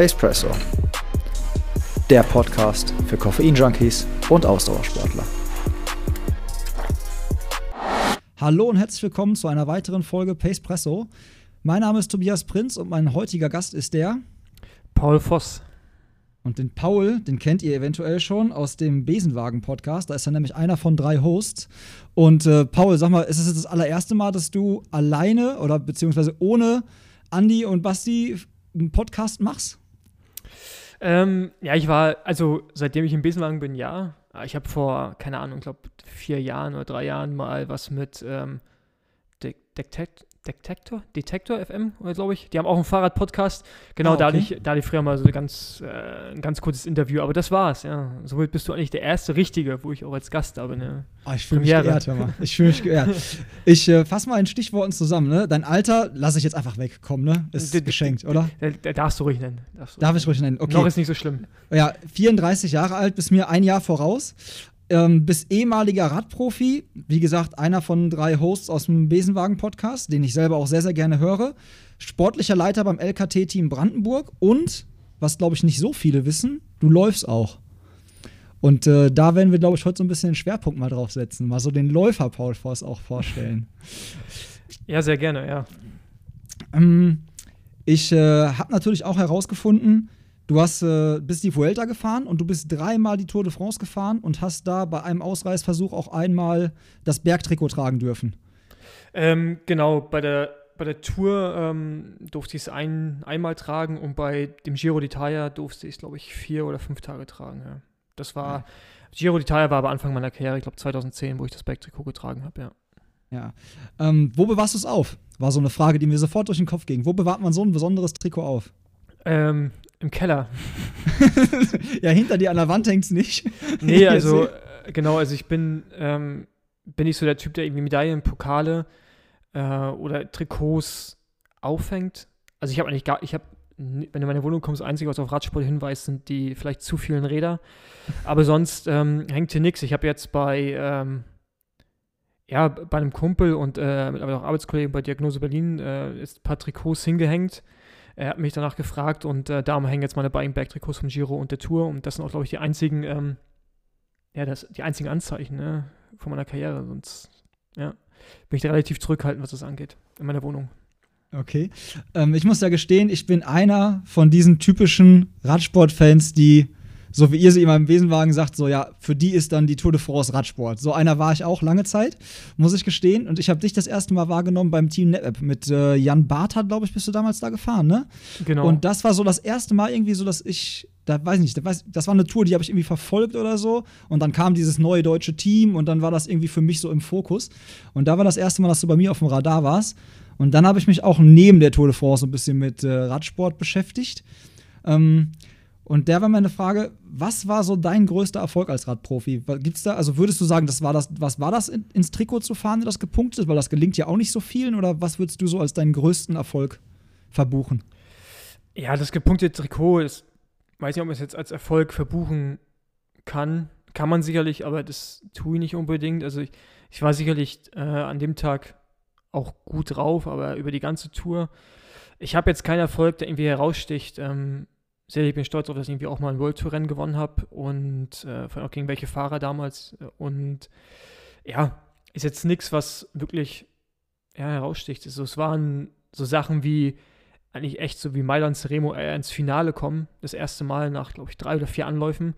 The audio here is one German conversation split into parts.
Pacepresso, der Podcast für Koffein-Junkies und Ausdauersportler. Hallo und herzlich willkommen zu einer weiteren Folge Pacepresso. Mein Name ist Tobias Prinz und mein heutiger Gast ist der Paul Voss. Und den Paul, den kennt ihr eventuell schon aus dem Besenwagen-Podcast. Da ist er nämlich einer von drei Hosts. Und äh, Paul, sag mal, ist es jetzt das allererste Mal, dass du alleine oder beziehungsweise ohne Andi und Basti einen Podcast machst? Ähm, ja, ich war, also seitdem ich im Besenwagen bin, ja. Ich habe vor, keine Ahnung, ich glaube vier Jahren oder drei Jahren mal was mit ähm, Detect Detektor, Detektor FM, glaube ich. Die haben auch einen Fahrrad-Podcast. Genau, ah, okay. da, hatte ich, da hatte ich früher mal so ein ganz, äh, ein ganz kurzes Interview. Aber das war's, ja. Somit bist du eigentlich der erste Richtige, wo ich auch als Gast habe. Ne? Oh, ich fühle mich geehrt, hör mal. Ich fühle mich geehrt. ich äh, fasse mal in Stichworten zusammen, ne? Dein Alter lasse ich jetzt einfach wegkommen, ne? Ist d geschenkt, oder? Der, darfst du ruhig nennen. Darf ich ruhig nennen, okay. Noch ist nicht so schlimm. Ja, 34 Jahre alt, bis mir ein Jahr voraus ähm, bist ehemaliger Radprofi, wie gesagt, einer von drei Hosts aus dem Besenwagen-Podcast, den ich selber auch sehr, sehr gerne höre. Sportlicher Leiter beim LKT-Team Brandenburg und, was glaube ich nicht so viele wissen, du läufst auch. Und äh, da werden wir, glaube ich, heute so ein bisschen den Schwerpunkt mal drauf setzen, mal so den Läufer Paul Voss auch vorstellen. Ja, sehr gerne, ja. Ähm, ich äh, habe natürlich auch herausgefunden, Du hast, äh, bist die Vuelta gefahren und du bist dreimal die Tour de France gefahren und hast da bei einem Ausreißversuch auch einmal das Bergtrikot tragen dürfen. Ähm, genau, bei der, bei der Tour ähm, durfte ich es ein, einmal tragen und bei dem Giro d'Italia durfte ich es, glaube ich, vier oder fünf Tage tragen. Ja. Das war. Giro d'Italia war aber Anfang meiner Karriere, ich glaube 2010, wo ich das Bergtrikot getragen habe, ja. Ja. Ähm, wo bewahrst du es auf? War so eine Frage, die mir sofort durch den Kopf ging. Wo bewahrt man so ein besonderes Trikot auf? Ähm, im Keller. ja, hinter dir an der Wand hängt es nicht. Nee, also, äh, genau, also ich bin, ähm, bin ich so der Typ, der irgendwie Medaillen, Pokale äh, oder Trikots aufhängt. Also ich habe eigentlich gar, ich habe, wenn du in meine Wohnung kommst, das Einzige, was auf Radsport hinweist, sind die vielleicht zu vielen Räder. Aber sonst ähm, hängt hier nichts. Ich habe jetzt bei, ähm, ja, bei einem Kumpel und äh, mit auch Arbeitskollegen bei Diagnose Berlin äh, ist ein paar Trikots hingehängt. Er hat mich danach gefragt und äh, da hängen jetzt meine beiden Bergtrikots vom Giro und der Tour und das sind auch, glaube ich, die einzigen, ähm, ja, das, die einzigen Anzeichen ne, von meiner Karriere. Sonst, ja, bin ich da relativ zurückhaltend, was das angeht, in meiner Wohnung. Okay. Ähm, ich muss ja gestehen, ich bin einer von diesen typischen Radsportfans, die so wie ihr sie immer im Besenwagen sagt, so ja, für die ist dann die Tour de France Radsport. So einer war ich auch lange Zeit, muss ich gestehen. Und ich habe dich das erste Mal wahrgenommen beim Team NetApp. Mit äh, Jan Barthat, glaube ich, bist du damals da gefahren, ne? Genau. Und das war so das erste Mal irgendwie so, dass ich, da weiß ich nicht, das war eine Tour, die habe ich irgendwie verfolgt oder so. Und dann kam dieses neue deutsche Team und dann war das irgendwie für mich so im Fokus. Und da war das erste Mal, dass du bei mir auf dem Radar warst. Und dann habe ich mich auch neben der Tour de France so ein bisschen mit äh, Radsport beschäftigt. Ähm, und der war meine Frage, was war so dein größter Erfolg als Radprofi? Gibt's da, also würdest du sagen, das war das, was war das ins Trikot zu fahren, das gepunktet ist? Weil das gelingt ja auch nicht so vielen, oder was würdest du so als deinen größten Erfolg verbuchen? Ja, das gepunktete Trikot ist, weiß nicht, ob man es jetzt als Erfolg verbuchen kann. Kann man sicherlich, aber das tue ich nicht unbedingt. Also ich, ich war sicherlich äh, an dem Tag auch gut drauf, aber über die ganze Tour. Ich habe jetzt keinen Erfolg, der irgendwie heraussticht. Ähm, sehr, ich bin stolz darauf, dass ich irgendwie auch mal ein World Tour Rennen gewonnen habe und äh, vor allem auch gegen welche Fahrer damals. Und ja, ist jetzt nichts, was wirklich ja, heraussticht. Also, es waren so Sachen wie eigentlich echt so wie Mailand Seremo äh, ins Finale kommen. Das erste Mal nach, glaube ich, drei oder vier Anläufen.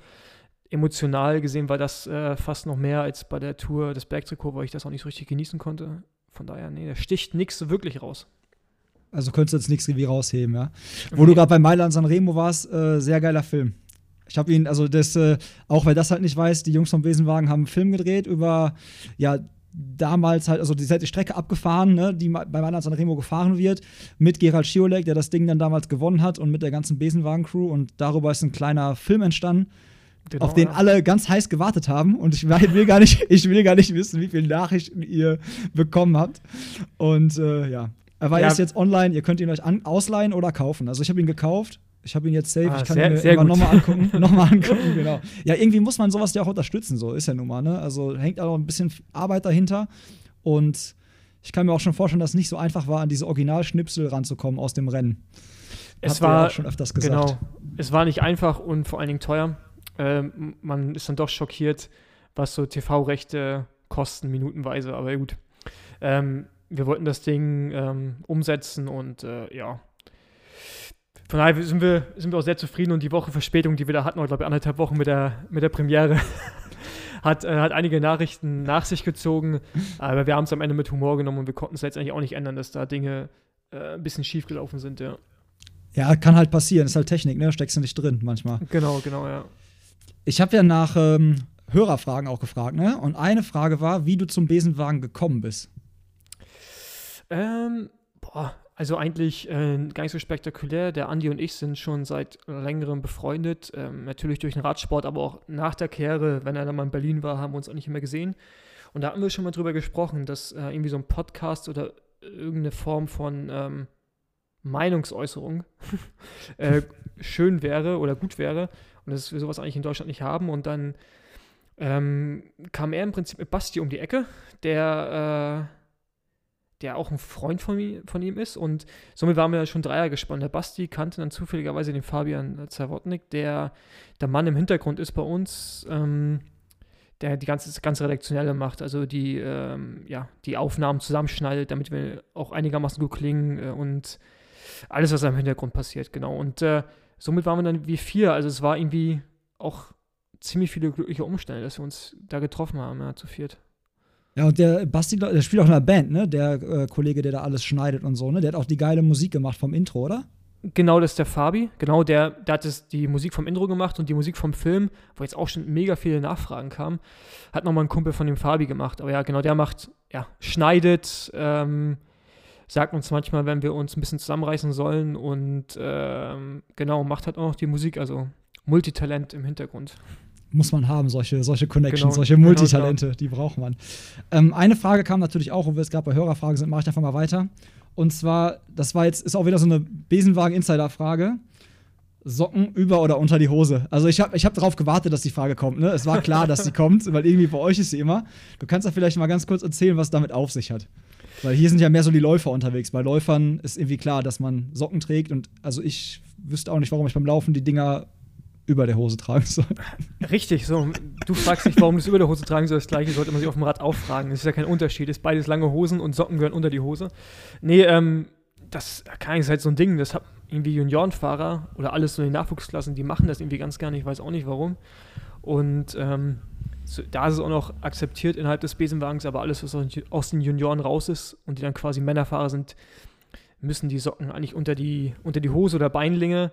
Emotional gesehen war das äh, fast noch mehr als bei der Tour des Bergtrikot, weil ich das auch nicht so richtig genießen konnte. Von daher, nee, da sticht nichts so wirklich raus. Also könntest du jetzt nichts wie rausheben, ja. Okay. Wo du gerade bei Mailand Sanremo warst, äh, sehr geiler Film. Ich habe ihn, also das, äh, auch wer das halt nicht weiß, die Jungs vom Besenwagen haben einen Film gedreht über, ja, damals halt, also die, die Strecke abgefahren, ne, die bei Mailand Sanremo gefahren wird, mit Gerald Schiolek, der das Ding dann damals gewonnen hat und mit der ganzen Besenwagen-Crew und darüber ist ein kleiner Film entstanden. Genau, auf den ja. alle ganz heiß gewartet haben. Und ich will gar nicht, ich will gar nicht wissen, wie viele Nachrichten ihr bekommen habt. Und äh, ja, weil ja. ist jetzt online, ihr könnt ihn euch an, ausleihen oder kaufen. Also ich habe ihn gekauft. Ich habe ihn jetzt safe, ah, ich kann sehr, ihn mir immer nochmal angucken. nochmal angucken, genau. Ja, irgendwie muss man sowas ja auch unterstützen, so ist ja nun mal, ne? Also hängt auch ein bisschen Arbeit dahinter. Und ich kann mir auch schon vorstellen, dass es nicht so einfach war, an diese Originalschnipsel ranzukommen aus dem Rennen. Es Habt war auch schon öfters gesagt. Genau. Es war nicht einfach und vor allen Dingen teuer. Ähm, man ist dann doch schockiert, was so TV-Rechte kosten, minutenweise. Aber gut. Ähm, wir wollten das Ding ähm, umsetzen und äh, ja. Von daher sind wir, sind wir auch sehr zufrieden und die Woche Verspätung, die wir da hatten, oder glaube ich anderthalb Wochen mit der, mit der Premiere, hat, äh, hat einige Nachrichten nach sich gezogen. Aber wir haben es am Ende mit Humor genommen und wir konnten es letztendlich auch nicht ändern, dass da Dinge äh, ein bisschen schief gelaufen sind, ja. Ja, kann halt passieren. Ist halt Technik, ne? Steckst du nicht drin manchmal. Genau, genau, ja. Ich habe ja nach ähm, Hörerfragen auch gefragt, ne? Und eine Frage war, wie du zum Besenwagen gekommen bist. Ähm, boah, also eigentlich äh, gar nicht so spektakulär. Der Andi und ich sind schon seit längerem befreundet. Ähm, natürlich durch den Radsport, aber auch nach der Kehre, wenn er dann mal in Berlin war, haben wir uns auch nicht immer gesehen. Und da hatten wir schon mal drüber gesprochen, dass äh, irgendwie so ein Podcast oder irgendeine Form von ähm, Meinungsäußerung äh, schön wäre oder gut wäre und dass wir sowas eigentlich in Deutschland nicht haben. Und dann ähm, kam er im Prinzip mit Basti um die Ecke, der, äh, der auch ein Freund von, von ihm ist. Und somit waren wir ja schon Dreier gespannt. Der Basti kannte dann zufälligerweise den Fabian Zawotnik, der der Mann im Hintergrund ist bei uns. Ähm, der die ganze, das ganze Redaktionelle macht, also die, ähm, ja, die Aufnahmen zusammenschneidet, damit wir auch einigermaßen gut klingen äh, und alles, was im Hintergrund passiert, genau. Und äh, somit waren wir dann wie vier, also es war irgendwie auch ziemlich viele glückliche Umstände, dass wir uns da getroffen haben, ja, zu viert. Ja, und der Basti, der spielt auch in einer Band, ne? Der äh, Kollege, der da alles schneidet und so, ne? Der hat auch die geile Musik gemacht vom Intro, oder? Genau, das ist der Fabi. Genau, der, der hat das, die Musik vom Intro gemacht und die Musik vom Film, wo jetzt auch schon mega viele Nachfragen kamen, hat nochmal ein Kumpel von dem Fabi gemacht. Aber ja, genau, der macht, ja, schneidet, ähm, sagt uns manchmal, wenn wir uns ein bisschen zusammenreißen sollen und ähm, genau, macht halt auch noch die Musik, also Multitalent im Hintergrund. Muss man haben, solche, solche Connections, Genau, solche genau, Multitalente, die braucht man. Ähm, eine Frage kam natürlich auch, und wir jetzt gerade bei Hörerfragen sind, mache ich einfach mal weiter. Und zwar, das war jetzt, ist auch wieder so eine Besenwagen-Insider-Frage. Socken über oder unter die Hose. Also ich habe ich hab darauf gewartet, dass die Frage kommt. Ne? Es war klar, dass sie kommt, weil irgendwie bei euch ist sie immer. Du kannst da vielleicht mal ganz kurz erzählen, was damit auf sich hat. Weil hier sind ja mehr so die Läufer unterwegs. Bei Läufern ist irgendwie klar, dass man Socken trägt. Und also ich wüsste auch nicht, warum ich beim Laufen die Dinger über der Hose tragen soll. Richtig, so. Du fragst dich, warum du es über der Hose tragen soll. Das gleiche sollte man sich auf dem Rad auffragen. Das ist ja kein Unterschied. Es ist beides lange Hosen und Socken gehören unter die Hose. Nee, ähm, das kann ich halt so ein Ding. Das hat irgendwie Juniorenfahrer oder alles so in den Nachwuchsklassen, die machen das irgendwie ganz gerne. Ich weiß auch nicht warum. Und ähm, so, da ist es auch noch akzeptiert innerhalb des Besenwagens, aber alles, was aus den Junioren raus ist und die dann quasi Männerfahrer sind, müssen die Socken eigentlich unter die, unter die Hose oder Beinlinge.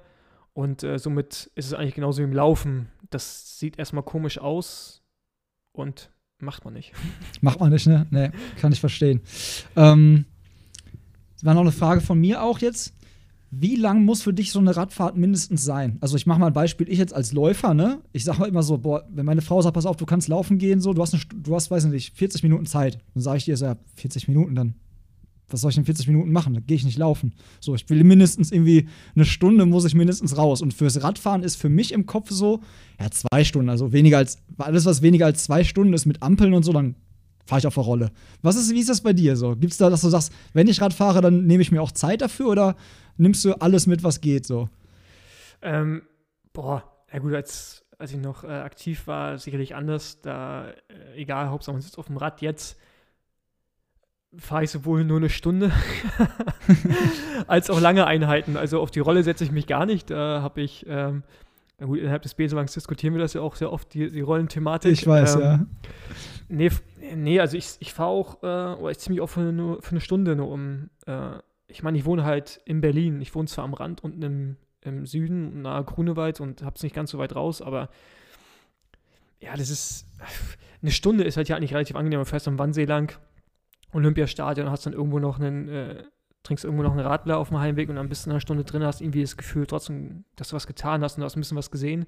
Und äh, somit ist es eigentlich genauso wie im Laufen. Das sieht erstmal komisch aus und macht man nicht. Macht man nicht, ne? Nee, kann ich verstehen. Ähm, war noch eine Frage von mir auch jetzt. Wie lang muss für dich so eine Radfahrt mindestens sein? Also ich mache mal ein Beispiel, ich jetzt als Läufer, ne? Ich sage immer so, boah, wenn meine Frau sagt, pass auf, du kannst laufen gehen, so, du hast, eine, du hast weiß nicht, 40 Minuten Zeit. Dann sage ich dir so, ja, 40 Minuten, dann was soll ich in 40 Minuten machen? Dann gehe ich nicht laufen. So, ich will mindestens irgendwie eine Stunde muss ich mindestens raus. Und fürs Radfahren ist für mich im Kopf so, ja, zwei Stunden, also weniger als, alles, was weniger als zwei Stunden ist mit Ampeln und so, dann fahre ich auf der Rolle. Was ist, wie ist das bei dir so? Gibt es da, dass du sagst, wenn ich Rad fahre, dann nehme ich mir auch Zeit dafür oder nimmst du alles mit, was geht so? Ähm, boah, ja gut, als, als ich noch äh, aktiv war, sicherlich anders. Da, äh, egal, Hauptsache man sitzt auf dem Rad. Jetzt fahre ich sowohl nur eine Stunde als auch lange Einheiten. Also auf die Rolle setze ich mich gar nicht. Da habe ich, ähm, na gut, innerhalb des Besenwagens diskutieren wir das ja auch sehr oft, die, die Rollenthematik. Ich weiß, ähm, ja. Nee, nee also ich, ich fahre auch, äh, oder ich ziehe mich auch für, nur, für eine Stunde nur um. Äh, ich meine, ich wohne halt in Berlin. Ich wohne zwar am Rand unten im, im Süden, nahe Grunewald und hab's nicht ganz so weit raus, aber ja, das ist. Eine Stunde ist halt ja eigentlich relativ angenehm. Du fährst am Wannsee lang, Olympiastadion, hast dann irgendwo noch einen, äh, trinkst irgendwo noch einen Radler auf dem Heimweg und dann bist du in einer Stunde drin, hast irgendwie das Gefühl trotzdem, dass du was getan hast und du hast ein bisschen was gesehen.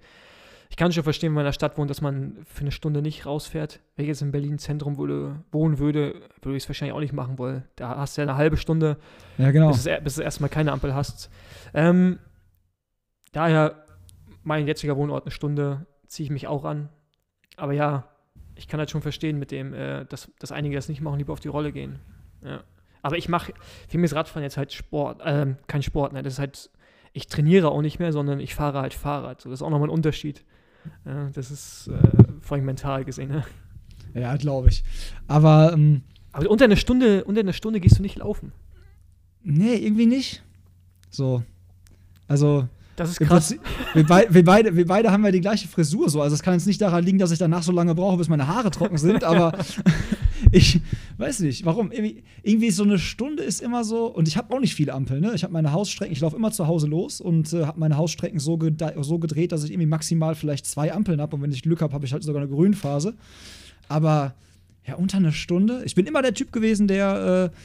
Ich kann schon verstehen, wenn man in der Stadt wohnt, dass man für eine Stunde nicht rausfährt. Wenn ich jetzt in Berlin Zentrum würde, wohnen würde, würde ich es wahrscheinlich auch nicht machen wollen. Da hast du ja eine halbe Stunde, Ja, genau. bis, es, bis du erstmal keine Ampel hast. Ähm, daher, mein jetziger Wohnort eine Stunde, ziehe ich mich auch an. Aber ja, ich kann halt schon verstehen mit dem, äh, dass, dass einige das nicht machen, lieber auf die Rolle gehen. Ja. Aber ich mache, für mich ist Radfahren jetzt halt Sport, ähm, kein Sport, ne? Das ist halt ich trainiere auch nicht mehr, sondern ich fahre halt Fahrrad. So, das ist auch nochmal ein Unterschied. Ja, das ist äh, vor allem mental gesehen. Ne? Ja, glaube ich. Aber, ähm, Aber unter einer Stunde, unter einer Stunde gehst du nicht laufen. nee, irgendwie nicht. So. Also, Das ist krass. Wir, bei, wir, beide, wir beide haben ja die gleiche Frisur. So. Also, es kann jetzt nicht daran liegen, dass ich danach so lange brauche, bis meine Haare trocken sind. aber ich weiß nicht, warum. Irgendwie, irgendwie so eine Stunde ist immer so. Und ich habe auch nicht viele Ampeln. Ne? Ich habe meine Hausstrecken, ich laufe immer zu Hause los und äh, habe meine Hausstrecken so, so gedreht, dass ich irgendwie maximal vielleicht zwei Ampeln habe. Und wenn ich Glück habe, habe ich halt sogar eine Grünphase. Aber ja, unter einer Stunde. Ich bin immer der Typ gewesen, der. Äh,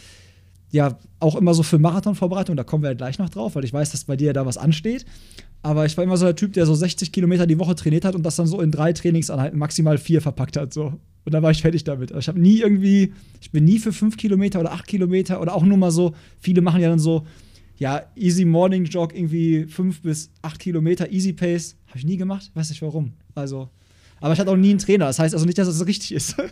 ja, auch immer so für Marathonvorbereitung, da kommen wir ja gleich noch drauf, weil ich weiß, dass bei dir da was ansteht. Aber ich war immer so der Typ, der so 60 Kilometer die Woche trainiert hat und das dann so in drei Trainingseinheiten maximal vier verpackt hat. So. Und dann war ich fertig damit. Also ich habe nie irgendwie, ich bin nie für fünf Kilometer oder acht Kilometer oder auch nur mal so, viele machen ja dann so, ja, Easy Morning Jog, irgendwie fünf bis acht Kilometer, Easy Pace. Habe ich nie gemacht, weiß nicht warum. Also, aber ich hatte auch nie einen Trainer. Das heißt also nicht, dass es richtig ist.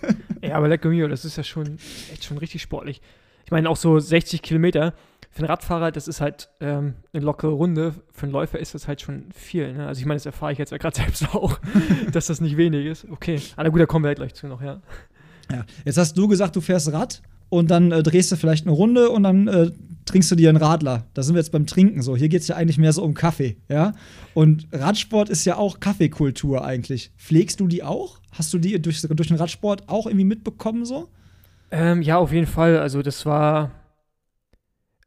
Ja, aber Lecco Mio, das ist ja schon echt schon richtig sportlich. Ich meine, auch so 60 Kilometer für einen Radfahrer, das ist halt ähm, eine lockere Runde. Für einen Läufer ist das halt schon viel. Ne? Also ich meine, das erfahre ich jetzt ja gerade selbst auch, dass das nicht wenig ist. Okay, aber gut, da kommen wir ja gleich zu noch, ja. Ja. Jetzt hast du gesagt, du fährst Rad und dann äh, drehst du vielleicht eine Runde und dann äh, trinkst du dir einen Radler. Da sind wir jetzt beim Trinken so. Hier geht es ja eigentlich mehr so um Kaffee, ja. Und Radsport ist ja auch Kaffeekultur eigentlich. Pflegst du die auch? Hast du die durch, durch den Radsport auch irgendwie mitbekommen so? Ähm, ja, auf jeden Fall. Also das war,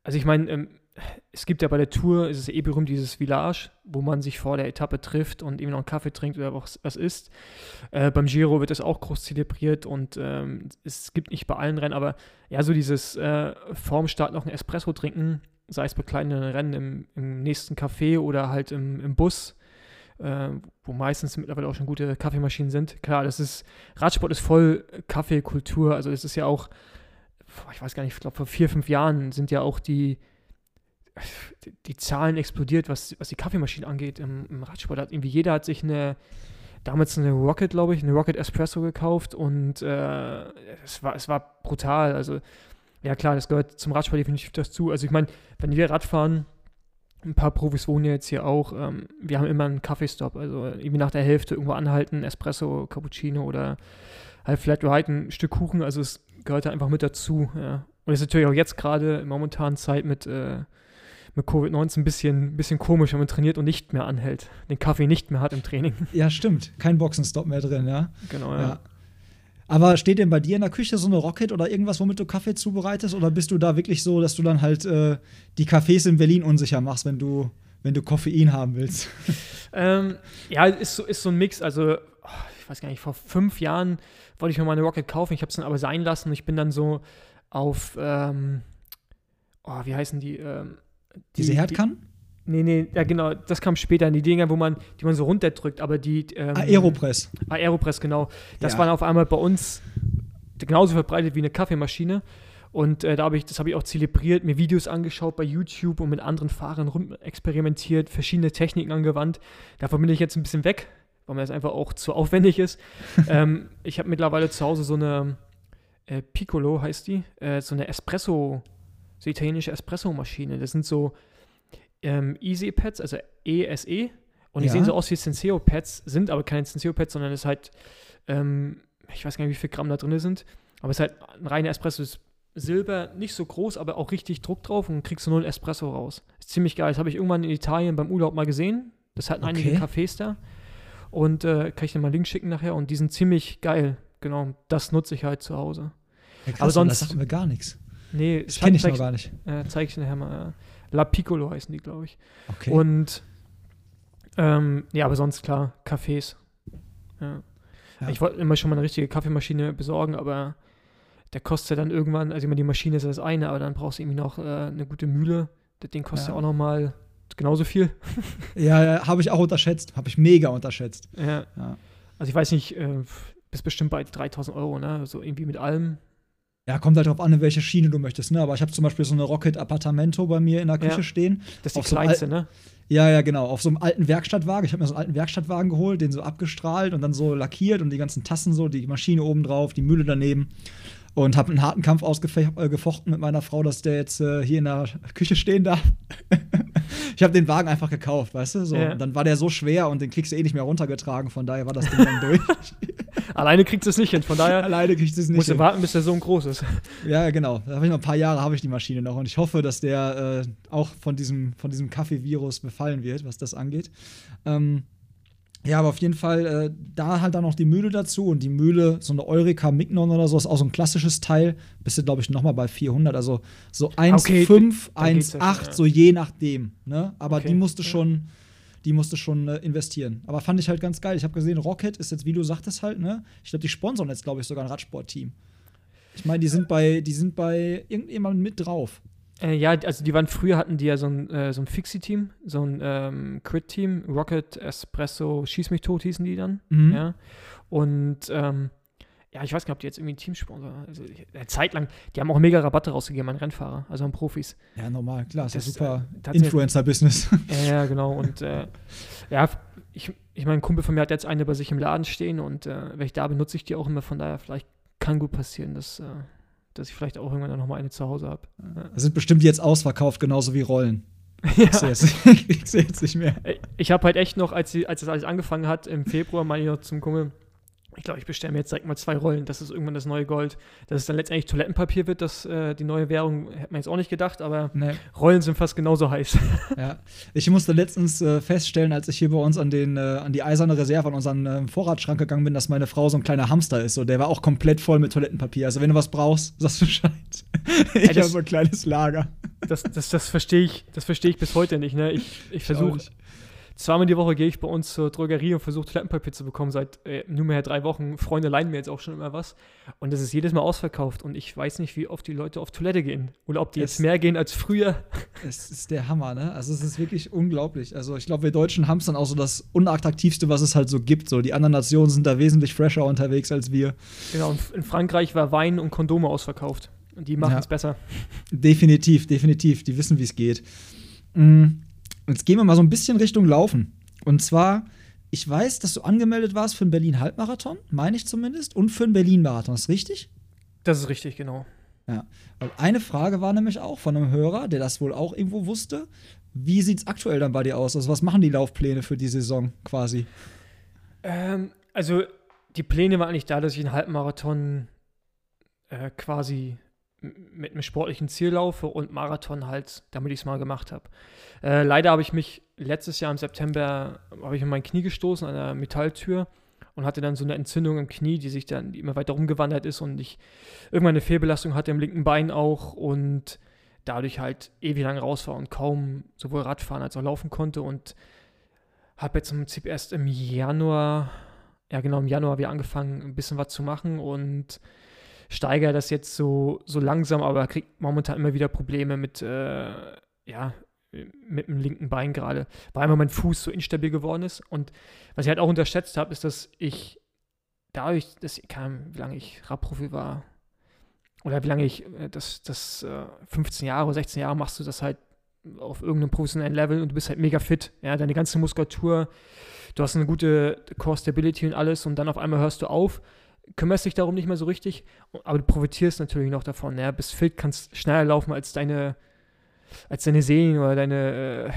also ich meine, ähm, es gibt ja bei der Tour, ist es eh berühmt, dieses Village, wo man sich vor der Etappe trifft und eben noch einen Kaffee trinkt oder was, was isst. Äh, beim Giro wird das auch groß zelebriert und ähm, es gibt nicht bei allen Rennen, aber ja, so dieses äh, vorm Start noch ein Espresso trinken, sei es bei kleinen Rennen im, im nächsten Café oder halt im, im Bus, äh, wo meistens mittlerweile auch schon gute Kaffeemaschinen sind. Klar, das ist, Radsport ist voll Kaffeekultur, also es ist ja auch, ich weiß gar nicht, ich glaube vor vier, fünf Jahren sind ja auch die, die, die Zahlen explodiert, was, was die Kaffeemaschinen angeht im, im Radsport. Hat irgendwie jeder hat sich eine, damals eine Rocket, glaube ich, eine Rocket Espresso gekauft und äh, es, war, es war brutal. Also, ja klar, das gehört zum Radsport definitiv dazu. Also ich meine, wenn wir Radfahren, ein paar Profis wohnen ja jetzt hier auch, ähm, wir haben immer einen Kaffeestop. Also irgendwie nach der Hälfte irgendwo anhalten, Espresso, Cappuccino oder halt Flat White, ein Stück Kuchen. Also es gehört da einfach mit dazu. Ja. Und es ist natürlich auch jetzt gerade in momentanen Zeit mit, äh, mit Covid-19 ein bisschen, bisschen komisch, wenn man trainiert und nicht mehr anhält, den Kaffee nicht mehr hat im Training. Ja, stimmt. Kein Boxenstopp mehr drin, ja. genau, ja. Ja. Aber steht denn bei dir in der Küche so eine Rocket oder irgendwas, womit du Kaffee zubereitest? Oder bist du da wirklich so, dass du dann halt äh, die Cafés in Berlin unsicher machst, wenn du, wenn du Koffein haben willst? Ähm, ja, ist so, ist so ein Mix. Also, oh, ich weiß gar nicht, vor fünf Jahren wollte ich mir mal eine Rocket kaufen. Ich habe es dann aber sein lassen. Ich bin dann so auf, ähm, oh, wie heißen die? Ähm, die Diese Herdkannen? Nee, nee, ja genau, das kam später. Die Dinger, wo man, die man so runterdrückt, aber die. Ähm, Aeropress. Aeropress, genau. Das Ja. war auf einmal bei uns genauso verbreitet wie eine Kaffeemaschine. Und äh, da habe ich, das habe ich auch zelebriert, mir Videos angeschaut bei YouTube und mit anderen Fahrern rum experimentiert, verschiedene Techniken angewandt. Davon bin ich jetzt ein bisschen weg, weil mir das einfach auch zu aufwendig ist. ähm, ich habe mittlerweile zu Hause so eine äh, Piccolo, heißt die, äh, so eine Espresso, so italienische Espresso-Maschine. Das sind so ähm, Easy-Pads, also ESE. Und die Ja. sehen so aus wie Senseo-Pads, sind aber keine Senseo-Pads, sondern es ist halt, ähm, ich weiß gar nicht, wie viel Gramm da drin sind, aber es ist halt ein reiner Espresso. Es ist Silber, nicht so groß, aber auch richtig Druck drauf und kriegst du nur einen Espresso raus. Ist ziemlich geil. Das habe ich irgendwann in Italien beim Urlaub mal gesehen. Das hatten einige Okay. Cafés da. Und äh, kann ich dir mal einen Link schicken nachher. Und die sind ziemlich geil. Genau, das nutze ich halt zu Hause. Ja, krass, Aber sonst- Das sagt mir gar nichts. Nee, Das kenne ich noch gar nicht. Äh, zeig ich dir nachher mal. Äh, La Piccolo heißen die, glaube ich. Okay. Und ähm, ja, aber sonst klar, Cafés. Ja. Ja. Ich wollte immer schon mal eine richtige Kaffeemaschine besorgen, aber der kostet ja dann irgendwann, also immer die Maschine ist ja das eine, aber dann brauchst du irgendwie noch äh, eine gute Mühle. Das Ding kostet ja, Ja. auch nochmal genauso viel. ja, ja habe ich auch unterschätzt. Habe ich mega unterschätzt. Ja. Ja. Also ich weiß nicht, äh, bist bestimmt bei 3000 Euro, ne? So irgendwie mit allem. Ja, kommt halt drauf an, in welche Schiene du möchtest, ne? Aber ich habe zum Beispiel so eine Rocket Appartamento bei mir in der Küche Ja. stehen. Das ist die Auf so kleinste, ne? Ja, ja, genau. Auf so einem alten Werkstattwagen. Ich habe mir so einen alten Werkstattwagen geholt, den so abgestrahlt und dann so lackiert und die ganzen Tassen so, die Maschine oben drauf, die Mühle daneben. Und habe einen harten Kampf ausgefochten mit meiner Frau, dass der jetzt äh, hier in der Küche stehen darf. ich habe den Wagen einfach gekauft, weißt du? So, Ja. Dann war der so schwer und den kriegst du eh nicht mehr runtergetragen, von daher war das Ding dann durch. Alleine kriegt es nicht hin, von daher Alleine kriegst du es nicht. musst du hin. warten, bis der Sohn groß ist. Ja, genau. Da habe ich noch ein paar Jahre habe ich die Maschine noch und ich hoffe, dass der äh, auch von diesem, von diesem Kaffee-Virus befallen wird, was das angeht. Ähm, ja, aber auf jeden Fall, äh, da halt dann noch die Mühle dazu und die Mühle, so eine Eureka Mignon oder so, ist auch so ein klassisches Teil. Bist du, glaube ich, nochmal bei 400, also so 1,5, Okay, da geht's ja 1,8, schon, ja. so je nachdem. Ne? Aber Okay, die musste ja. schon, die musste schon äh, investieren. Aber fand ich halt ganz geil. Ich habe gesehen, Rocket ist jetzt, wie du sagtest halt, ne? Ich glaube, die sponsern jetzt, glaube ich, sogar ein Radsportteam. Ich meine, die sind bei, die sind bei irgendjemandem mit drauf. Äh, ja, also die waren früher hatten die ja so ein, äh, so ein Fixie-Team, so ein ähm, Crit-Team, Rocket, Espresso, Schieß mich tot hießen die dann. Mhm. Ja. Und ähm, ja, ich weiß gar nicht, ob die jetzt irgendwie ein Teamsponsor, also ich- eine Zeit lang, die haben auch mega Rabatte rausgegeben an Rennfahrer, also an Profis. Ja, normal, klar, ist ja Das, super äh, Influencer-Business. Ja, ja, genau. Und äh, ja, ich, ich meine, ein Kumpel von mir hat jetzt eine bei sich im Laden stehen und äh, wenn ich da benutze ich die auch immer, von daher vielleicht kann gut passieren, dass, äh, dass ich vielleicht auch irgendwann noch mal eine zu Hause habe. Da sind bestimmt jetzt ausverkauft, genauso wie Rollen. Ja. Ich sehe ich seh jetzt nicht mehr. Ich habe halt echt noch, als, sie, als das alles angefangen hat, im Februar meine ich noch zum Kumpel, ich glaube, ich bestelle mir jetzt direkt mal zwei Rollen. Das ist irgendwann das neue Gold. Dass es dann letztendlich Toilettenpapier wird, das äh, die neue Währung, hätte man jetzt auch nicht gedacht, aber Nee. Rollen sind fast genauso heiß. Ja. Ich musste letztens äh, feststellen, als ich hier bei uns an, den, äh, an die eiserne Reserve, an unseren äh, Vorratsschrank gegangen bin, dass meine Frau so ein kleiner Hamster ist. So, der war auch komplett voll mit Toilettenpapier. Also, wenn du was brauchst, sagst du Bescheid. ich Ey, habe ein kleines Lager. Das, das, das verstehe ich, das verstehe ich bis heute nicht. Ne? Ich, ich versuche. Zweimal die Woche gehe ich bei uns zur Drogerie und versuche Toilettenpapier zu bekommen. Seit äh, nunmehr drei Wochen. Freunde leihen mir jetzt auch schon immer was. Und das ist jedes Mal ausverkauft. Und ich weiß nicht, wie oft die Leute auf Toilette gehen. Oder ob die Es- jetzt mehr gehen als früher. Es ist der Hammer, ne? Also es ist wirklich unglaublich. Also ich glaube, wir Deutschen haben es dann auch so das unattraktivste, was es halt so gibt. So die anderen Nationen sind da wesentlich fresher unterwegs als wir. Genau, und in Frankreich war Wein und Kondome ausverkauft. Und die machen Ja. es besser. Definitiv, definitiv. Die wissen, wie es geht. Mm, Jetzt gehen wir mal so ein bisschen Richtung Laufen. Und zwar, ich weiß, dass du angemeldet warst für einen Berlin-Halbmarathon, meine ich zumindest, und für einen Berlin-Marathon. Ist richtig? Das ist richtig, genau. Ja. Eine Frage war nämlich auch von einem Hörer, der das wohl auch irgendwo wusste. Wie sieht es aktuell dann bei dir aus? Also, was machen die Laufpläne für die Saison quasi? Ähm, also, die Pläne waren eigentlich da, dass ich einen Halbmarathon äh, quasi mit einem sportlichen Ziel laufe und Marathon halt, damit ich es mal gemacht habe. Äh, leider habe ich mich letztes Jahr im September habe ich in mein Knie gestoßen an einer Metalltür und hatte dann so eine Entzündung im Knie, die sich dann immer weiter rumgewandert ist und ich irgendwann eine Fehlbelastung hatte im linken Bein auch und dadurch halt ewig lang raus war und kaum sowohl Radfahren als auch laufen konnte und habe jetzt im Prinzip erst im Januar, ja genau im Januar wieder angefangen, ein bisschen was zu machen und steigere das jetzt so, so langsam, aber kriege momentan immer wieder Probleme mit, äh, ja, mit dem linken Bein gerade, weil einfach mein Fuß so instabil geworden ist. Und was ich halt auch unterschätzt habe, ist, dass ich dadurch, dass ich kam, wie lange ich Radprofi war, oder wie lange ich äh, das, das äh, 15 Jahre oder 16 Jahre machst du das halt auf irgendeinem professionellen Level und du bist halt mega fit. Ja, deine ganze Muskulatur, du hast eine gute Core Stability und alles und dann auf einmal hörst du auf, kümmerst dich darum nicht mehr so richtig, aber du profitierst natürlich noch davon. Ja, bist fit, kannst schneller laufen als deine als deine Sehnen oder deine,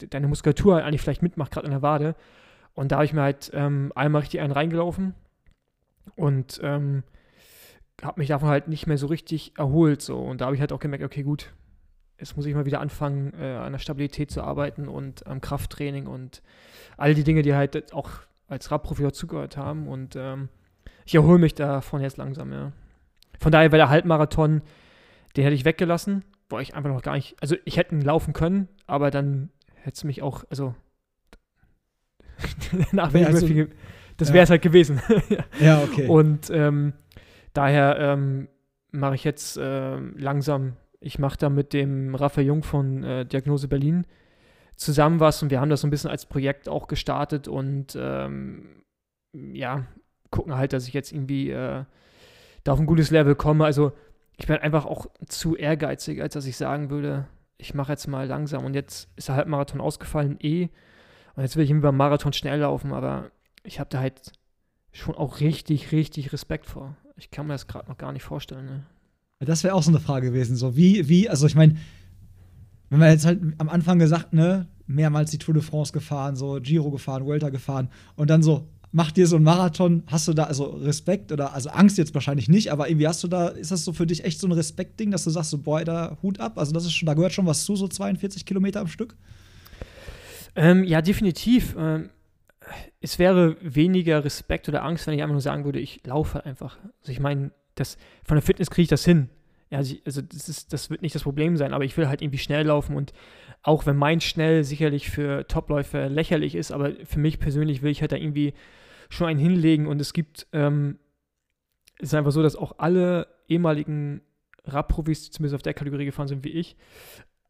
äh, deine Muskulatur eigentlich vielleicht mitmacht, gerade in der Wade. Und da habe ich mir halt ähm, einmal richtig einen reingelaufen und ähm, habe mich davon halt nicht mehr so richtig erholt. So. Und da habe ich halt auch gemerkt, okay, gut, jetzt muss ich mal wieder anfangen, äh, an der Stabilität zu arbeiten und am Krafttraining und all die Dinge, die halt auch als Radprofi dazugehört haben. Und ähm, ich erhole mich davon jetzt langsam, ja. Von daher wäre der Halbmarathon, den hätte ich weggelassen, wo ich einfach noch gar nicht, also ich hätte ihn laufen können, aber dann hätte es mich auch, also danach wäre also- viel, das ja. wäre es halt gewesen. Ja, okay. Und ähm, daher ähm, mache ich jetzt ähm, langsam, ich mache da mit dem Raphael Jung von äh, Diagnose Berlin zusammen was und wir haben das so ein bisschen als Projekt auch gestartet und ähm, ja, gucken halt, dass ich jetzt irgendwie äh, da auf ein gutes Level komme. Also ich bin einfach auch zu ehrgeizig, als dass ich sagen würde, ich mache jetzt mal langsam und jetzt ist der Halbmarathon ausgefallen eh und jetzt will ich beim Marathon schnell laufen, aber ich habe da halt schon auch richtig, richtig Respekt vor. Ich kann mir das gerade noch gar nicht vorstellen. Ne? Das wäre auch so eine Frage gewesen. So, wie, wie, also ich meine, wenn man jetzt halt am Anfang gesagt, ne, mehrmals die Tour de France gefahren, so Giro gefahren, Vuelta gefahren und dann so, mach dir so einen Marathon, hast du da also Respekt oder also Angst jetzt wahrscheinlich nicht, aber irgendwie hast du da, ist das so für dich echt so ein Respektding, dass du sagst, so, boah, da Hut ab, also das ist schon, da gehört schon was zu, so 42 Kilometer am Stück? Ähm, ja, definitiv. Ähm, es wäre weniger Respekt oder Angst, wenn ich einfach nur sagen würde, ich laufe einfach. Also ich meine, das, von der Fitness kriege ich das hin. Ja, also das, ist, das wird nicht das Problem sein, aber ich will halt irgendwie schnell laufen und auch wenn mein schnell sicherlich für Topläufer lächerlich ist, aber für mich persönlich will ich halt da irgendwie schon einen hinlegen und es gibt, ähm, es ist einfach so, dass auch alle ehemaligen Radprofis, die zumindest auf der Kategorie gefahren sind wie ich,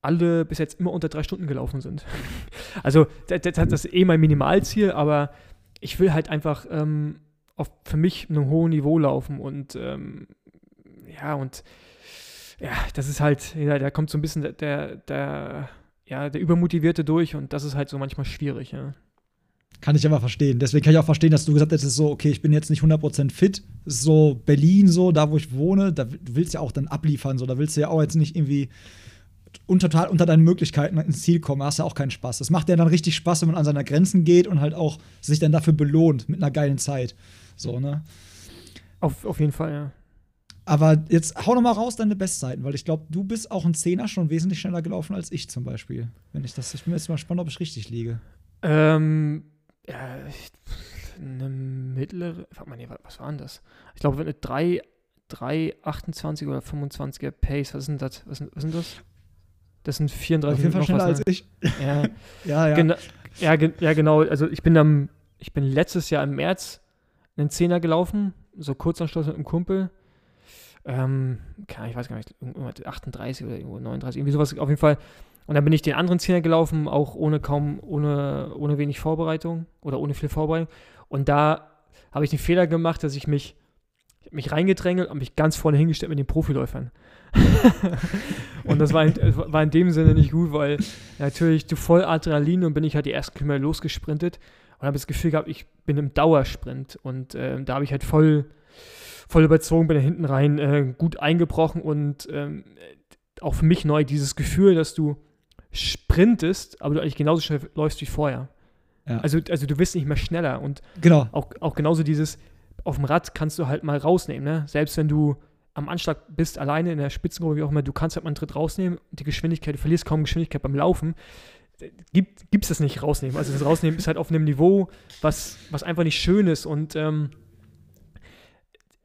alle bis jetzt immer unter drei Stunden gelaufen sind. also das, das, das, ist eh mein Minimalziel, aber ich will halt einfach ähm, auf für mich einem hohen Niveau laufen und ähm, ja, und ja, das ist halt, ja, da kommt so ein bisschen der, der, ja, der Übermotivierte durch und das ist halt so manchmal schwierig, ja. Kann ich aber verstehen. Deswegen kann ich auch verstehen, dass du gesagt hast, so, okay, ich bin jetzt nicht 100% fit. So Berlin, so, da wo ich wohne, da du willst ja auch dann abliefern, so, da willst du ja auch jetzt nicht irgendwie total unter deinen Möglichkeiten ins Ziel kommen, hast ja auch keinen Spaß. Das macht ja dann richtig Spaß, wenn man an seiner Grenzen geht und halt auch sich dann dafür belohnt mit einer geilen Zeit. So, ne? Auf, auf jeden Fall, ja. Aber jetzt hau noch mal raus deine Bestzeiten, weil ich glaube, du bist auch ein Zehner schon wesentlich schneller gelaufen als ich zum Beispiel. Wenn ich das, ich bin jetzt mal gespannt, ob ich richtig liege. Ähm, ja, eine mittlere, warte mal, nee, was war denn das? Ich glaube, eine 3, 3, 28 oder 25er Pace, was sind das? Was sind, was sind das? Das sind 34 Auf jeden Fall schneller als ich. Ja, ja. ja. Gena ja, ge ja, genau. Also ich bin am, ich bin letztes Jahr im März einen Zehner gelaufen, so kurz anschluss mit einem Kumpel. Ähm, ich weiß gar nicht, 38 oder irgendwo 39, irgendwie sowas auf jeden Fall. Und dann bin ich den anderen Zehner gelaufen, auch ohne kaum, ohne, ohne wenig Vorbereitung oder ohne viel Vorbereitung. Und da habe ich den Fehler gemacht, dass ich mich, mich reingedrängelt und mich ganz vorne hingestellt mit den Profiläufern. und das war in, war in dem Sinne nicht gut, weil natürlich du voll Adrenalin und bin ich halt die ersten Kilometer losgesprintet und habe das Gefühl gehabt, ich bin im Dauersprint und äh, da habe ich halt voll, voll überzogen, bin da hinten rein äh, gut eingebrochen und äh, auch für mich neu dieses Gefühl, dass du sprintest, aber du eigentlich genauso schnell läufst wie vorher. Ja. Also, also du wirst nicht mehr schneller und genau. auch, auch genauso dieses, auf dem Rad kannst du halt mal rausnehmen, ne? Selbst wenn du am Anschlag bist, alleine in der Spitzengruppe, wie auch immer, du kannst halt mal einen Tritt rausnehmen, die Geschwindigkeit, du verlierst kaum Geschwindigkeit beim Laufen. Gibt es das nicht rausnehmen. Also das Rausnehmen ist halt auf einem Niveau, was, was einfach nicht schön ist und ähm,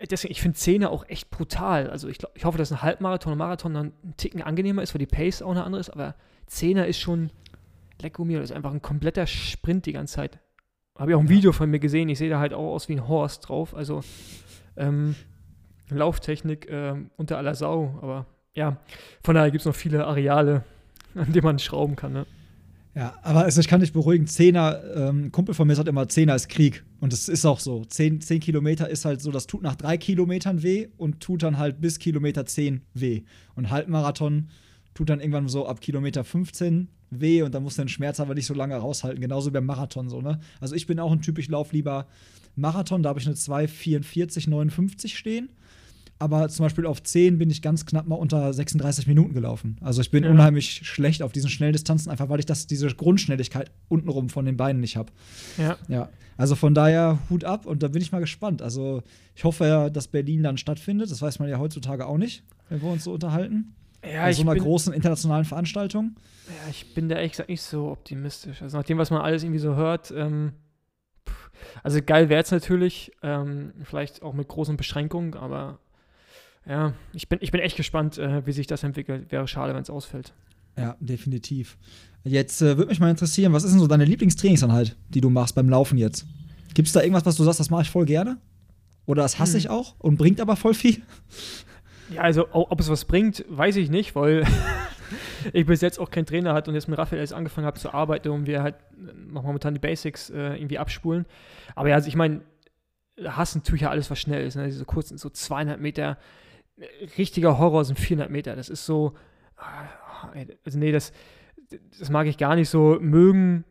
deswegen, ich finde Zähne auch echt brutal. Also ich, ich hoffe, dass ein Halbmarathon und Marathon dann ein Ticken angenehmer ist, weil die Pace auch eine andere ist, aber Zehner ist schon lecker mir, das ist einfach ein kompletter Sprint die ganze Zeit. Habe ich auch ein Video von mir gesehen, ich sehe da halt auch aus wie ein Horst drauf, also ähm, Lauftechnik äh, unter aller Sau. Aber ja, von daher gibt es noch viele Areale, an denen man schrauben kann. Ne? Ja, aber also ich kann dich beruhigen, Zehner, ähm, Kumpel von mir sagt immer, Zehner ist Krieg. Und das ist auch so. Zehn, zehn Kilometer ist halt so, das tut nach drei Kilometern weh und tut dann halt bis Kilometer zehn weh. Und Halbmarathon tut dann irgendwann so ab Kilometer 15 weh und dann muss den Schmerz aber nicht so lange raushalten. Genauso beim Marathon so, ne? Also ich bin auch ein Typ, ich laufe lieber Marathon, da habe ich eine 2,44, 59 stehen aber zum Beispiel auf 10 bin ich ganz knapp mal unter 36 Minuten gelaufen. Also ich bin ja. unheimlich schlecht auf diesen Schnelldistanzen, einfach weil ich das, diese Grundschnelligkeit untenrum von den Beinen nicht habe. Ja. ja. Also von daher Hut ab und da bin ich mal gespannt. Also ich hoffe ja, dass Berlin dann stattfindet. Das weiß man ja heutzutage auch nicht, wenn wir uns so unterhalten. Ja, Bei so einer großen internationalen Veranstaltung. Ja, ich bin da ehrlich gesagt nicht so optimistisch. Also nach dem, was man alles irgendwie so hört, ähm, also geil wäre es natürlich, ähm, vielleicht auch mit großen Beschränkungen, aber ja, ich bin, ich bin echt gespannt, äh, wie sich das entwickelt. Wäre schade, wenn es ausfällt. Ja, definitiv. Jetzt äh, würde mich mal interessieren, was ist denn so deine Lieblingstrainingsanhalt, die du machst beim Laufen jetzt? Gibt es da irgendwas, was du sagst, das mache ich voll gerne? Oder das hasse hm. ich auch und bringt aber voll viel? Ja, also ob es was bringt, weiß ich nicht, weil ich bis jetzt auch keinen Trainer hatte und jetzt mit Raphael erst angefangen habe zu arbeiten und wir halt noch momentan die Basics äh, irgendwie abspulen. Aber ja, also ich meine, hassen tue ich ja alles, was schnell ist. Ne? Diese kurzen, so zweieinhalb Meter richtiger Horror sind 400 Meter. Das ist so, ah, also nee, das, das mag ich gar nicht so mögen.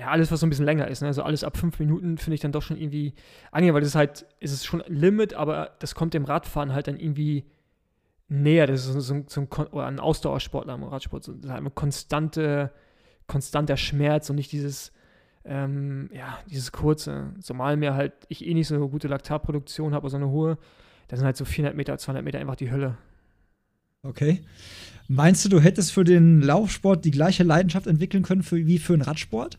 Ja, alles, was so ein bisschen länger ist. Ne? Also alles ab fünf Minuten finde ich dann doch schon irgendwie angenehm, weil das ist halt, ist es schon Limit, aber das kommt dem Radfahren halt dann irgendwie näher. Das ist so, ein, so ein, oder ein Ausdauersportler im Radsport. So, das ist eine konstante, konstanter Schmerz und nicht dieses, ähm, ja, dieses kurze. Zumal mir halt ich eh nicht so eine gute Laktatproduktion habe, so eine hohe. Da sind halt so 400 Meter, 200 Meter einfach die Hölle. Okay. Meinst du, du hättest für den Laufsport die gleiche Leidenschaft entwickeln können für, wie für den Radsport?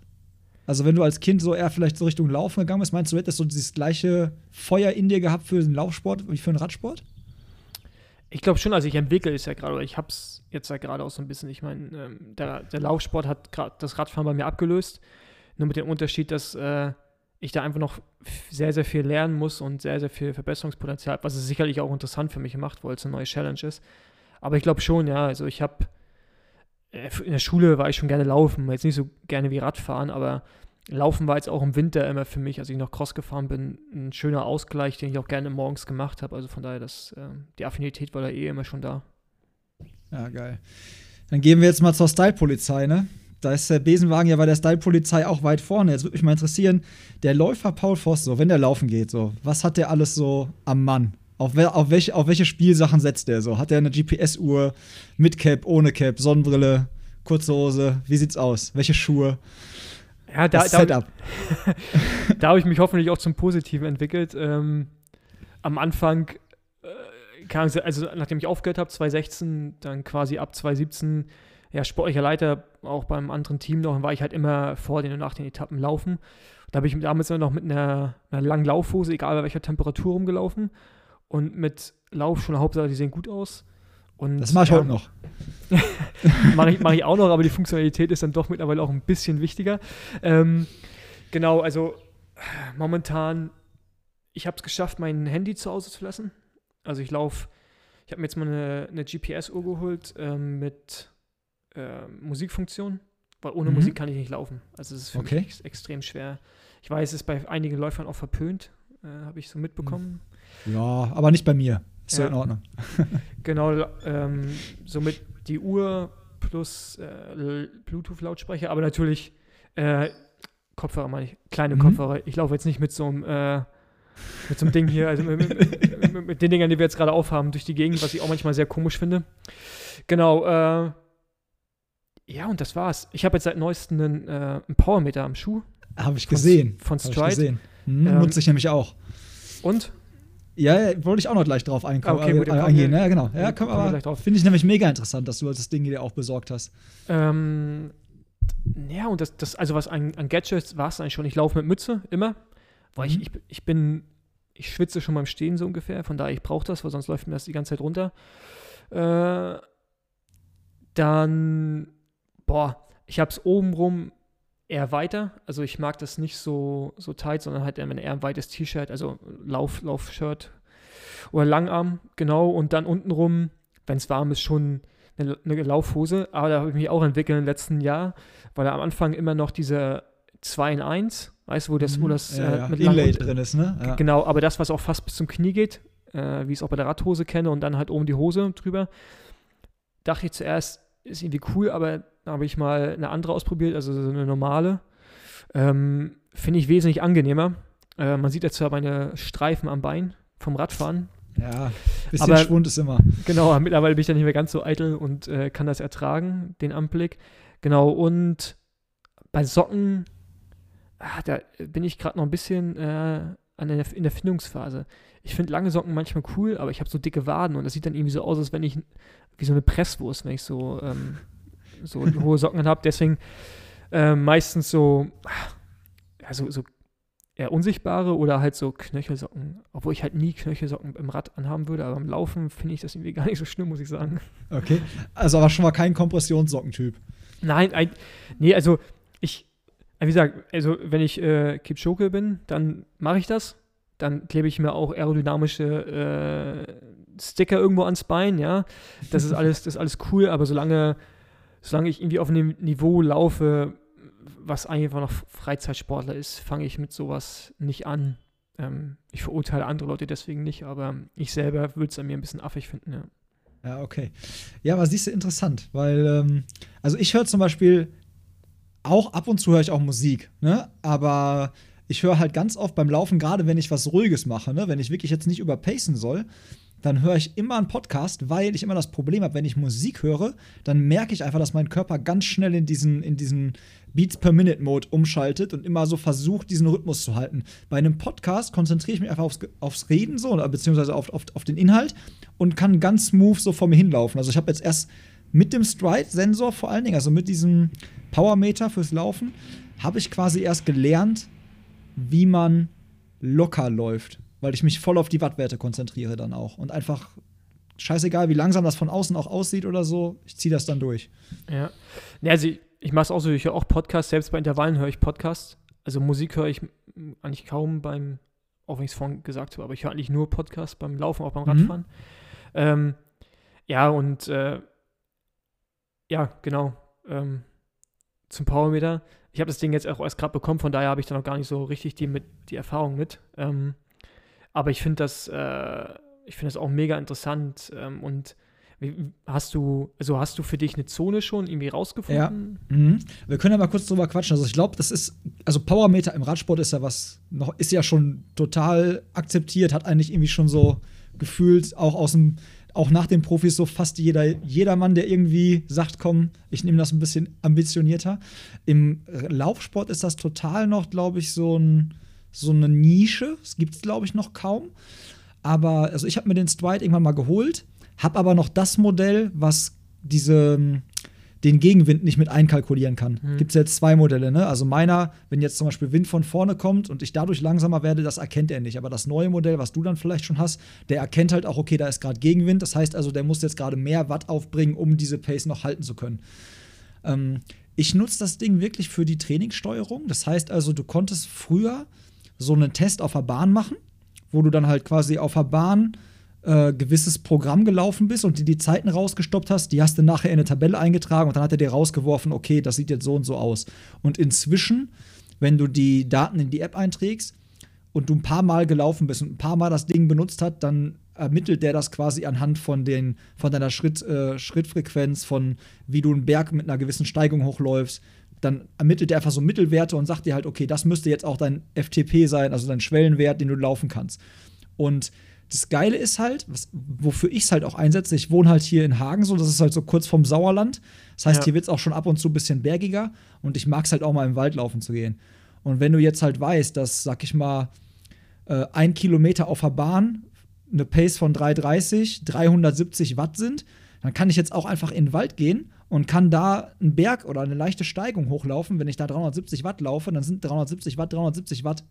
Also, wenn du als Kind so eher vielleicht so Richtung Laufen gegangen bist, meinst du, hättest so dieses gleiche Feuer in dir gehabt für den Laufsport wie für den Radsport? Ich glaube schon, also ich entwickle es ja gerade, oder ich habe es jetzt ja gerade auch so ein bisschen. Ich meine, ähm, der, der, Laufsport hat gerade das Radfahren bei mir abgelöst. Nur mit dem Unterschied, dass äh, ich da einfach noch sehr, sehr viel lernen muss und sehr, sehr viel Verbesserungspotenzial habe, was es sicherlich auch interessant für mich macht, weil es eine neue Challenge ist. Aber ich glaube schon, ja, also ich habe in der Schule war ich schon gerne laufen, jetzt nicht so gerne wie Radfahren, aber Laufen war jetzt auch im Winter immer für mich, als ich noch Cross gefahren bin, ein schöner Ausgleich, den ich auch gerne morgens gemacht habe. Also von daher, das, äh, die Affinität war da eh immer schon da. Ja, geil. Dann gehen wir jetzt mal zur Style-Polizei, ne? Da ist der Besenwagen ja bei der Style-Polizei auch weit vorne. Jetzt würde mich mal interessieren, der Läufer Paul Voss, so, wenn der laufen geht, so, was hat der alles so am Mann? Auf, we auf, welche, auf welche Spielsachen setzt der so? Hat er eine GPS-Uhr mit Cap, ohne Cap, Sonnenbrille, kurze Hose? Wie sieht's aus? Welche Schuhe? Ja, da, das Setup. Da, da habe ich mich hoffentlich auch zum Positiven entwickelt. Ähm, am Anfang, äh, also nachdem ich aufgehört habe, 2016, dann quasi ab 2017, ja, sportlicher Leiter, auch beim anderen Team noch, war ich halt immer vor den und nach den Etappen laufen. Da habe ich damals immer noch mit einer, einer langen Laufhose, egal bei welcher Temperatur, rumgelaufen. Und mit Laufschuhen, Hauptsache, die sehen gut aus. Und, das mache ich ja, heute noch. mache ich, mach ich auch noch, aber die Funktionalität ist dann doch mittlerweile auch ein bisschen wichtiger. Ähm, genau, also momentan, ich habe es geschafft, mein Handy zu Hause zu lassen. Also ich laufe, ich habe mir jetzt mal eine, eine GPS-Uhr geholt ähm, mit äh, Musikfunktion, weil ohne mhm. Musik kann ich nicht laufen. Also es ist für okay. mich extrem schwer. Ich weiß, es ist bei einigen Läufern auch verpönt, äh, habe ich so mitbekommen. Ja, aber nicht bei mir. Ist ja in Ordnung. genau, ähm, somit die Uhr plus äh, Bluetooth-Lautsprecher, aber natürlich äh, Kopfhörer, meine ich, kleine mhm. Kopfhörer. Ich laufe jetzt nicht mit so einem äh, mit so einem Ding hier, also mit, mit, mit, mit, den Dingern, die wir jetzt gerade aufhaben, durch die Gegend, was ich auch manchmal sehr komisch finde. Genau, äh, ja, und das war's. Ich habe jetzt seit neuestem einen, äh, einen Powermeter am Schuh. Habe ich gesehen. Von Stride. ich gesehen. Hm, ähm, nutze ich nämlich auch. Und? Ja, wollte ich auch noch gleich drauf einkommen, okay, gut, äh, eingehen. Ja, genau. Ja, komm, aber finde ich nämlich mega interessant, dass du das Ding dir auch besorgt hast. Ähm, ja, und das, das also was an, an Gadgets war es eigentlich schon. Ich laufe mit Mütze immer, weil mhm. ich, ich, ich bin, ich schwitze schon beim Stehen so ungefähr, von daher ich brauche das, weil sonst läuft mir das die ganze Zeit runter. Äh, dann, boah, ich habe es obenrum eher weiter. Also ich mag das nicht so, so tight, sondern halt eher ein weites T-Shirt, also Lauf, Lauf-Shirt oder Langarm, genau. Und dann untenrum, wenn es warm ist, schon eine, eine, Laufhose. Aber da habe ich mich auch entwickelt im letzten Jahr, weil da am Anfang immer noch diese 2 in 1, weißt du, wo das, wo mhm. das ja, äh, ja. mit Inlay drin ist, ne? Ja. Genau, aber das, was auch fast bis zum Knie geht, äh, wie ich es auch bei der Radhose kenne und dann halt oben die Hose drüber, dachte ich zuerst, ist irgendwie cool, aber habe ich mal eine andere ausprobiert, also so eine normale. Ähm, Finde ich wesentlich angenehmer. Äh, man sieht jetzt zwar meine Streifen am Bein vom Radfahren. Ja, bisschen aber, Schwund ist immer. Genau, mittlerweile bin ich dann nicht mehr ganz so eitel und äh, kann das ertragen, den Anblick. Genau, und bei Socken, ah, da bin ich gerade noch ein bisschen äh, der, in der Findungsphase. Ich finde lange Socken manchmal cool, aber ich habe so dicke Waden und das sieht dann irgendwie so aus, als wenn ich wie so eine Presswurst, wenn ich so ähm, so hohe Socken habe. Deswegen äh, meistens so, ja, so, so eher unsichtbare oder halt so Knöchelsocken. Obwohl ich halt nie Knöchelsocken im Rad anhaben würde, aber beim Laufen finde ich das irgendwie gar nicht so schlimm, muss ich sagen. Okay. Also aber schon mal kein Kompressionssockentyp. Nein, ein, nee, also ich, wie gesagt, also wenn ich äh, Kipchoke bin, dann mache ich das. Dann klebe ich mir auch aerodynamische äh, Sticker irgendwo ans Bein, ja. Das ist alles, das ist alles cool, aber solange solange ich irgendwie auf einem Niveau laufe, was einfach noch Freizeitsportler ist, fange ich mit sowas nicht an. Ähm, ich verurteile andere Leute deswegen nicht, aber ich selber würde es an mir ein bisschen affig finden, ja. Ja, okay. Ja, aber siehst du, interessant, weil, ähm, also ich höre zum Beispiel auch ab und zu höre ich auch Musik, ne? Aber ich höre halt ganz oft beim Laufen, gerade wenn ich was Ruhiges mache, ne? Wenn ich wirklich jetzt nicht überpacen soll, dann höre ich immer einen Podcast, weil ich immer das Problem habe, wenn ich Musik höre, dann merke ich einfach, dass mein Körper ganz schnell in diesen, in diesen Beats per Minute Mode umschaltet und immer so versucht, diesen Rhythmus zu halten. Bei einem Podcast konzentriere ich mich einfach aufs, aufs Reden, so, beziehungsweise auf, auf, auf den Inhalt und kann ganz smooth so vor mir hinlaufen. Also ich habe jetzt erst mit dem Stride-Sensor vor allen Dingen, also mit diesem Powermeter fürs Laufen, habe ich quasi erst gelernt, wie man locker läuft, weil ich mich voll auf die Wattwerte konzentriere dann auch und einfach scheißegal, wie langsam das von außen auch aussieht oder so, ich ziehe das dann durch. Ja. ja also ich, ich mache es auch so, ich höre auch Podcasts, selbst bei Intervallen höre ich Podcasts. Also Musik höre ich eigentlich kaum beim, auch wenn ich es vorhin gesagt habe, aber ich höre eigentlich nur Podcasts beim Laufen, auch beim mhm. Radfahren. Mhm. Ähm, ja, und äh, ja, genau. Ähm, zum Powermeter. Ich habe das Ding jetzt auch erst gerade bekommen, von daher habe ich da noch gar nicht so richtig die, mit, die Erfahrung mit. Ähm, aber ich finde das, äh, ich finde das auch mega interessant ähm, und Hast du, also hast du für dich eine Zone schon irgendwie rausgefunden? Ja. Mhm. Wir können ja mal kurz drüber quatschen. Also ich glaube, das ist, also Powermeter im Radsport ist ja was, noch, ist ja schon total akzeptiert, hat eigentlich irgendwie schon so gefühlt, auch aus dem, auch nach den Profis so fast jeder, jeder Mann, der irgendwie sagt, komm, ich nehme das ein bisschen ambitionierter. Im Laufsport ist das total noch, glaube ich, so, ein, so eine Nische. Es gibt es, glaube ich, noch kaum. Aber also ich habe mir den Stride irgendwann mal geholt habe aber noch das Modell, was diese, den Gegenwind nicht mit einkalkulieren kann. Mhm. Gibt es jetzt zwei Modelle, ne? Also meiner, wenn jetzt zum Beispiel Wind von vorne kommt und ich dadurch langsamer werde, das erkennt er nicht. Aber das neue Modell, was du dann vielleicht schon hast, der erkennt halt auch, okay, da ist gerade Gegenwind. Das heißt also, der muss jetzt gerade mehr Watt aufbringen, um diese Pace noch halten zu können. Ähm, ich nutze das Ding wirklich für die Trainingssteuerung. Das heißt also, du konntest früher so einen Test auf der Bahn machen, wo du dann halt quasi auf der Bahn äh, gewisses Programm gelaufen bist und die die Zeiten rausgestoppt hast, die hast du nachher in eine Tabelle eingetragen und dann hat er dir rausgeworfen, okay, das sieht jetzt so und so aus. Und inzwischen, wenn du die Daten in die App einträgst und du ein paar Mal gelaufen bist und ein paar Mal das Ding benutzt hat, dann ermittelt der das quasi anhand von, den, von deiner Schritt, äh, Schrittfrequenz, von wie du einen Berg mit einer gewissen Steigung hochläufst. Dann ermittelt er einfach so Mittelwerte und sagt dir halt, okay, das müsste jetzt auch dein FTP sein, also dein Schwellenwert, den du laufen kannst. Und das Geile ist halt, was, wofür ich es halt auch einsetze, ich wohne halt hier in Hagen so, das ist halt so kurz vom Sauerland. Das heißt, ja. hier wird es auch schon ab und zu ein bisschen bergiger und ich mag es halt auch mal im Wald laufen zu gehen. Und wenn du jetzt halt weißt, dass, sag ich mal, äh, ein Kilometer auf der Bahn eine Pace von 330, 370 Watt sind, dann kann ich jetzt auch einfach in den Wald gehen und kann da einen Berg oder eine leichte Steigung hochlaufen. Wenn ich da 370 Watt laufe, dann sind 370 Watt 370 Watt.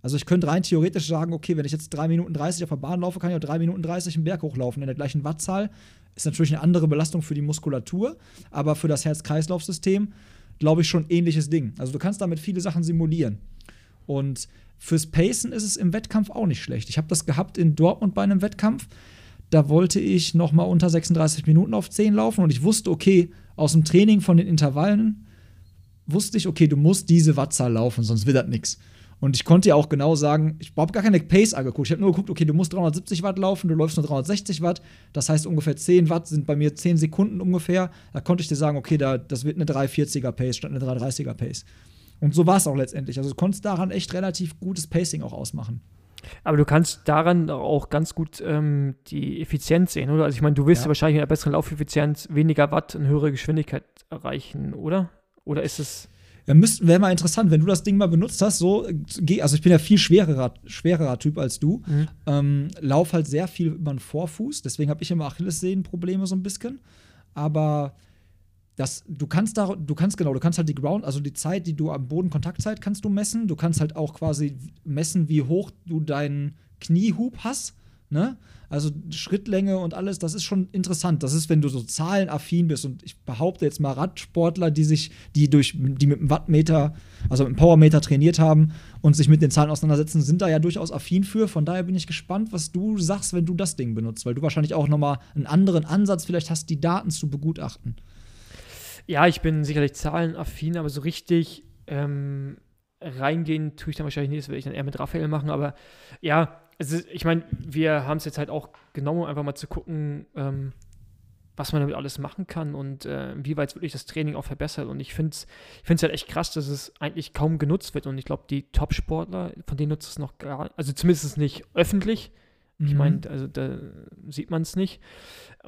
Also ich könnte rein theoretisch sagen, okay, wenn ich jetzt 3 Minuten 30 auf der Bahn laufe, kann ich auch 3 Minuten 30 einen Berg hochlaufen in der gleichen Wattzahl. Ist natürlich eine andere Belastung für die Muskulatur, aber für das Herz-Kreislauf-System glaube ich schon ähnliches Ding. Also du kannst damit viele Sachen simulieren. Und fürs Pacen ist es im Wettkampf auch nicht schlecht. Ich habe das gehabt in Dortmund bei einem Wettkampf. Da wollte ich noch mal unter 36 Minuten auf 10 laufen und ich wusste, okay, aus dem Training von den Intervallen wusste ich, okay, du musst diese Wattzahl laufen, sonst wird das nichts. Und ich konnte ja auch genau sagen, ich habe gar keine Pace angeguckt. Ich habe nur geguckt, okay, du musst 370 Watt laufen, du läufst nur 360 Watt. Das heißt, ungefähr 10 Watt sind bei mir 10 Sekunden ungefähr. Da konnte ich dir sagen, okay, da, das wird eine 340er Pace statt eine 330er Pace. Und so war es auch letztendlich. Also du konntest daran echt relativ gutes Pacing auch ausmachen. Aber du kannst daran auch ganz gut ähm, die Effizienz sehen, oder? Also ich meine, du willst ja. wahrscheinlich mit einer besseren Laufeffizienz weniger Watt und höhere Geschwindigkeit erreichen, oder? Oder ist es ja, Wäre mal interessant, wenn du das Ding mal benutzt hast, so, also ich bin ja viel schwererer, schwererer Typ als du. Mhm. Ähm, lauf halt sehr viel über den Vorfuß, deswegen habe ich immer Achillessehnenprobleme so ein bisschen. Aber das, du kannst da, du kannst genau, du kannst halt die Ground, also die Zeit, die du am Boden Kontaktzeit kannst du messen. Du kannst halt auch quasi messen, wie hoch du deinen Kniehub hast. Ne? Also Schrittlänge und alles, das ist schon interessant. Das ist, wenn du so zahlenaffin bist. Und ich behaupte jetzt mal Radsportler, die sich, die durch, die mit dem Wattmeter, also mit dem Powermeter trainiert haben und sich mit den Zahlen auseinandersetzen, sind da ja durchaus affin für. Von daher bin ich gespannt, was du sagst, wenn du das Ding benutzt, weil du wahrscheinlich auch nochmal einen anderen Ansatz vielleicht hast, die Daten zu begutachten. Ja, ich bin sicherlich zahlenaffin, aber so richtig ähm, reingehen tue ich dann wahrscheinlich nicht. Das werde ich dann eher mit Raphael machen. Aber ja, also ich meine, wir haben es jetzt halt auch genommen, um einfach mal zu gucken, ähm, was man damit alles machen kann und äh, wie weit wirklich das Training auch verbessert. Und ich finde es ich find's halt echt krass, dass es eigentlich kaum genutzt wird. Und ich glaube, die Top-Sportler, von denen nutzt es noch gar also zumindest nicht öffentlich, Ich Mhm. meine, also da sieht man es nicht.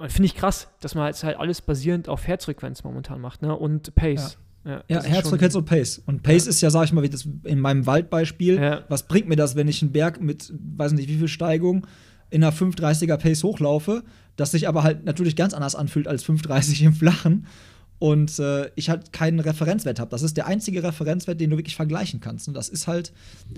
Finde ich krass, dass man jetzt halt alles basierend auf Herzfrequenz momentan macht, ne? Und Pace. Ja, Ja, ist Herzfrequenz und Pace. Und Pace ist ja, sag ich mal, wie das in meinem Waldbeispiel, Ja. was bringt mir das, wenn ich einen Berg mit, weiß nicht, wie viel Steigung in einer 530er Pace hochlaufe, das sich aber halt natürlich ganz anders anfühlt als 530 im Flachen und äh, ich halt keinen Referenzwert habe. Das ist der einzige Referenzwert, den du wirklich vergleichen kannst. Und das ist halt,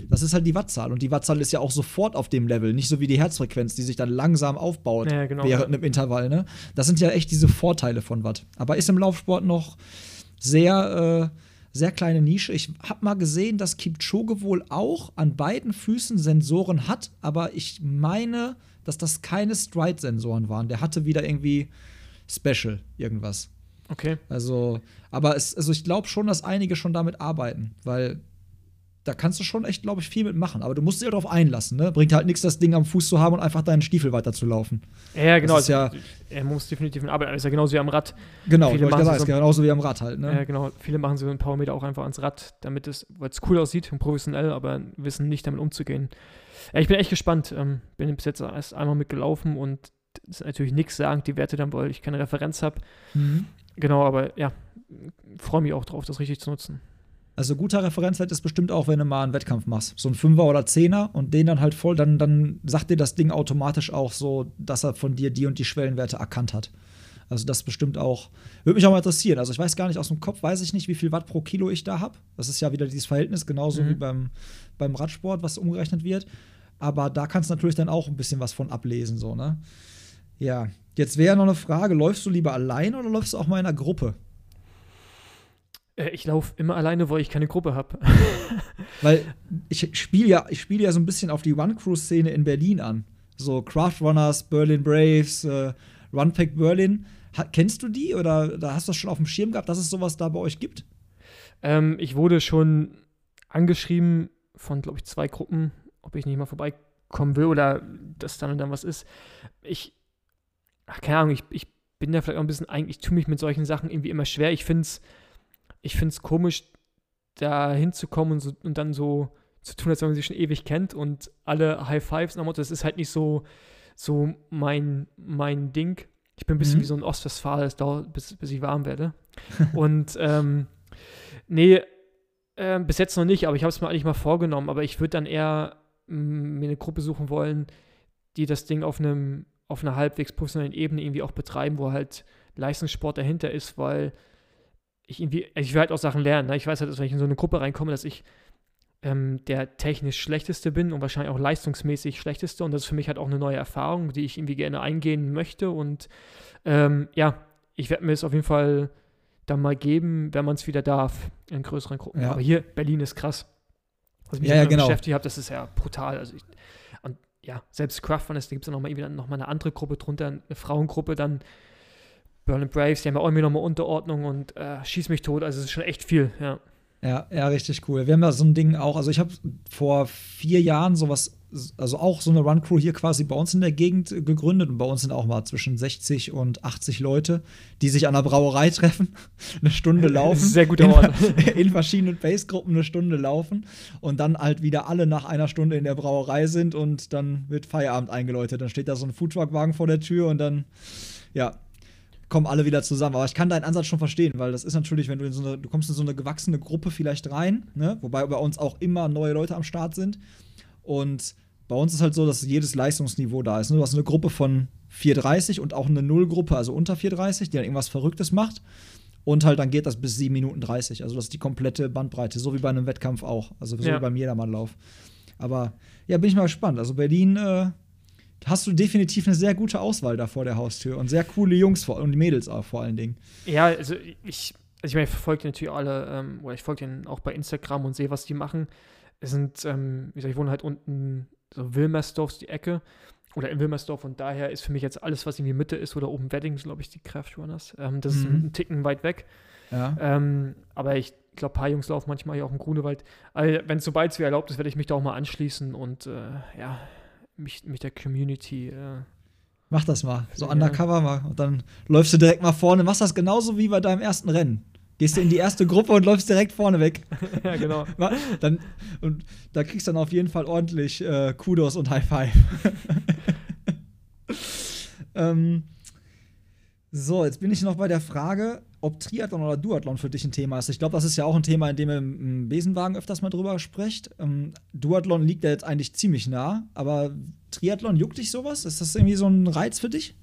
das ist halt die Wattzahl. Und die Wattzahl ist ja auch sofort auf dem Level, nicht so wie die Herzfrequenz, die sich dann langsam aufbaut Ja, genau, während einem Intervall. Ne? Das sind ja echt diese Vorteile von Watt. Aber ist im Laufsport noch sehr, äh, sehr kleine Nische. Ich habe mal gesehen, dass Kipchoge wohl auch an beiden Füßen Sensoren hat, aber ich meine, dass das keine Stride-Sensoren waren. Der hatte wieder irgendwie Special irgendwas. Okay. Also, aber es, also ich glaube schon, dass einige schon damit arbeiten, weil da kannst du schon echt, glaube ich, viel mitmachen. Aber du musst dich ja darauf einlassen, ne? Bringt halt nichts, das Ding am Fuß zu haben und einfach deinen Stiefel weiterzulaufen. Ja, ja, genau. ist ja- also, er muss definitiv arbeiten. Ist ja genauso wie am Rad. Genau, Viele machen sagen, so- genauso wie am Rad halt, ne? Ja, genau. Viele machen so ein paar Meter auch einfach ans Rad, damit es, weil es cool aussieht und professionell, aber wissen nicht damit umzugehen. Ja, ich bin echt gespannt. Ähm, bin bis jetzt erst einmal mitgelaufen und das ist natürlich nichts sagen, die Werte dann, weil ich keine Referenz habe. Mhm. Genau, aber ja, freue mich auch drauf, das richtig zu nutzen. Also guter Referenzwert ist bestimmt auch, wenn du mal einen Wettkampf machst. So ein Fünfer oder Zehner und den dann halt voll, dann, dann sagt dir das Ding automatisch auch so, dass er von dir die und die Schwellenwerte erkannt hat. Also das bestimmt auch, würde mich auch mal interessieren. Also ich weiß gar nicht, aus dem Kopf weiß ich nicht, wie viel Watt pro Kilo ich da habe. Das ist ja wieder dieses Verhältnis, genauso Mhm. wie beim, beim Radsport, was umgerechnet wird. Aber da kannst du natürlich dann auch ein bisschen was von ablesen, so, ne? Ja, jetzt wäre noch eine Frage, läufst du lieber allein oder läufst du auch mal in einer Gruppe? Äh, ich laufe immer alleine, weil ich keine Gruppe habe. Weil ich spiele ja, ich spiele ja so ein bisschen auf die One-Crew-Szene in Berlin an. So Craft Runners, Berlin Braves, äh, Runpack Berlin. Ha kennst du die oder da hast du das schon auf dem Schirm gehabt, dass es sowas da bei euch gibt? ähm, ich wurde schon angeschrieben von, glaube ich, zwei Gruppen, ob ich nicht mal vorbeikommen will oder dass dann und dann was ist. Ich, ach, keine Ahnung, ich, ich bin da vielleicht auch ein bisschen, eigentlich, ich tue mich mit solchen Sachen irgendwie immer schwer. Ich finde es ich find's komisch, da hinzukommen und, so, und dann so zu tun, als wenn man sich schon ewig kennt und alle High Fives nach Motto, das ist halt nicht so, so mein, mein Ding. Ich bin ein bisschen Mhm. wie so ein Ostwestfale, es dauert, bis, bis ich warm werde. und ähm, nee, ähm, bis jetzt noch nicht, aber ich habe es mir eigentlich mal vorgenommen. Aber ich würde dann eher mm, mir eine Gruppe suchen wollen, die das Ding auf einem auf einer halbwegs professionellen Ebene irgendwie auch betreiben, wo halt Leistungssport dahinter ist, weil ich irgendwie, also ich will halt auch Sachen lernen. Ne? Ich weiß halt, dass wenn ich in so eine Gruppe reinkomme, dass ich ähm, der technisch schlechteste bin und wahrscheinlich auch leistungsmäßig schlechteste. Und das ist für mich halt auch eine neue Erfahrung, die ich irgendwie gerne eingehen möchte. Und ähm, ja, ich werde mir es auf jeden Fall dann mal geben, wenn man es wieder darf, in größeren Gruppen. Ja. Aber hier, Berlin ist krass. Was ich mich Ja, ja, genau. beschäftigt habe, das ist ja brutal. Also ich, ja, selbst Craftrunners, da gibt es ja nochmal noch eine andere Gruppe drunter, eine Frauengruppe, dann Berlin Braves, die haben ja auch irgendwie nochmal Unterordnung und äh, schieß mich tot. Also es ist schon echt viel, ja. Ja, ja, richtig cool. Wir haben ja so ein Ding auch, also ich habe vor vier Jahren sowas, also auch so eine Run-Crew hier quasi bei uns in der Gegend äh, gegründet und bei uns sind auch mal zwischen 60 und 80 Leute, die sich an der Brauerei treffen, eine Stunde laufen. Sehr guter in, Ort. in verschiedenen Pace-Gruppen eine Stunde laufen und dann halt wieder alle nach einer Stunde in der Brauerei sind und dann wird Feierabend eingeläutet. Dann steht da so ein Foodtruck-Wagen vor der Tür und dann, ja, kommen alle wieder zusammen. Aber ich kann deinen Ansatz schon verstehen, weil das ist natürlich, wenn du in so eine, du kommst in so eine gewachsene Gruppe vielleicht rein, ne? wobei bei uns auch immer neue Leute am Start sind. Und bei uns ist halt so, dass jedes Leistungsniveau da ist. Ne? Du hast eine Gruppe von 430 und auch eine Nullgruppe, also unter 430, die dann irgendwas Verrücktes macht. Und halt dann geht das bis 7 Minuten 30. Also das ist die komplette Bandbreite, so wie bei einem Wettkampf auch. Also so Ja. wie beim Jedermannlauf. Aber ja, bin ich mal gespannt. Also Berlin äh, hast du definitiv eine sehr gute Auswahl da vor der Haustür und sehr coole Jungs vor, und Mädels auch vor allen Dingen. Ja, also ich, also ich meine, ich verfolge natürlich alle, ähm, oder ich folge denen auch bei Instagram und sehe, was die machen. Es sind, ähm, wie gesagt, ich wohne halt unten so Wilmersdorf die Ecke oder in Wilmersdorf und daher ist für mich jetzt alles, was irgendwie Mitte ist oder oben Wedding, glaube ich, die Craft Runners. Ähm, das ist Mhm. ein Ticken weit weg. Ja. Ähm, aber ich glaube, ein paar Jungs laufen manchmal hier auch im Grunewald. Also, wenn es sobald es wieder erlaubt ist, werde ich mich da auch mal anschließen und äh, ja, mich, mich der Community. Äh, Mach das mal. So Ja. undercover mal. Und dann läufst du direkt mal vorne. Machst das genauso wie bei deinem ersten Rennen. Gehst du in die erste Gruppe und läufst direkt vorne weg. ja, genau. Dann, und da kriegst du dann auf jeden Fall ordentlich äh, Kudos und High Five. Ähm, so, jetzt bin ich noch bei der Frage, ob Triathlon oder Duathlon für dich ein Thema ist. Ich glaube, das ist ja auch ein Thema, in dem ihr im Besenwagen öfters mal drüber sprecht. Ähm, Duathlon liegt ja jetzt eigentlich ziemlich nah, aber Triathlon juckt dich sowas? Ist das irgendwie so ein Reiz für dich?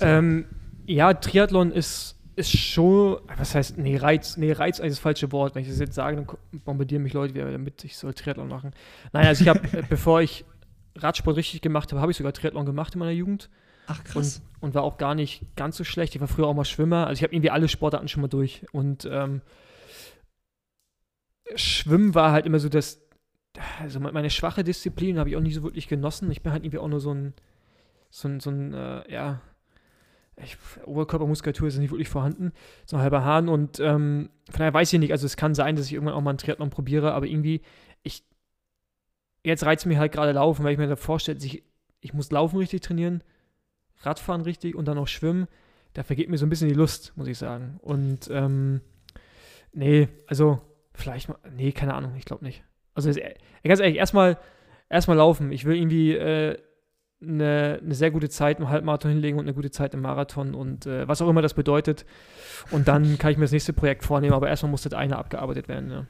Ähm, ja, Triathlon ist, ist schon, was heißt, nee, Reiz, nee, Reiz ist das falsche Wort. Wenn ich das jetzt sage, dann bombardieren mich Leute wieder damit, ich soll Triathlon machen. Nein, also ich habe, bevor ich Radsport richtig gemacht habe, habe ich sogar Triathlon gemacht in meiner Jugend. Ach, krass. Und, und, war auch gar nicht ganz so schlecht. Ich war früher auch mal Schwimmer. Also ich habe irgendwie alle Sportarten schon mal durch. Und ähm, Schwimmen war halt immer so das, also meine schwache Disziplin habe ich auch nicht so wirklich genossen. Ich bin halt irgendwie auch nur so ein, so ein, so ein äh, ja, ich, Oberkörpermuskulatur ist nicht wirklich vorhanden, so ein halber Hahn und ähm, von daher weiß ich nicht, also es kann sein, dass ich irgendwann auch mal einen Triathlon probiere, aber irgendwie, ich, jetzt reizt mich halt gerade Laufen, weil ich mir da vorstelle, ich, ich muss Laufen richtig trainieren, Radfahren richtig und dann noch Schwimmen, da vergeht mir so ein bisschen die Lust, muss ich sagen. Und ähm, nee, also vielleicht mal, nee, keine Ahnung, ich glaube nicht. Also ganz ehrlich, erstmal erstmal laufen. Ich will irgendwie äh, eine, eine, sehr gute Zeit im Halbmarathon hinlegen und eine gute Zeit im Marathon und äh, was auch immer das bedeutet. Und dann kann ich mir das nächste Projekt vornehmen, aber erstmal muss das eine abgearbeitet werden. Ja.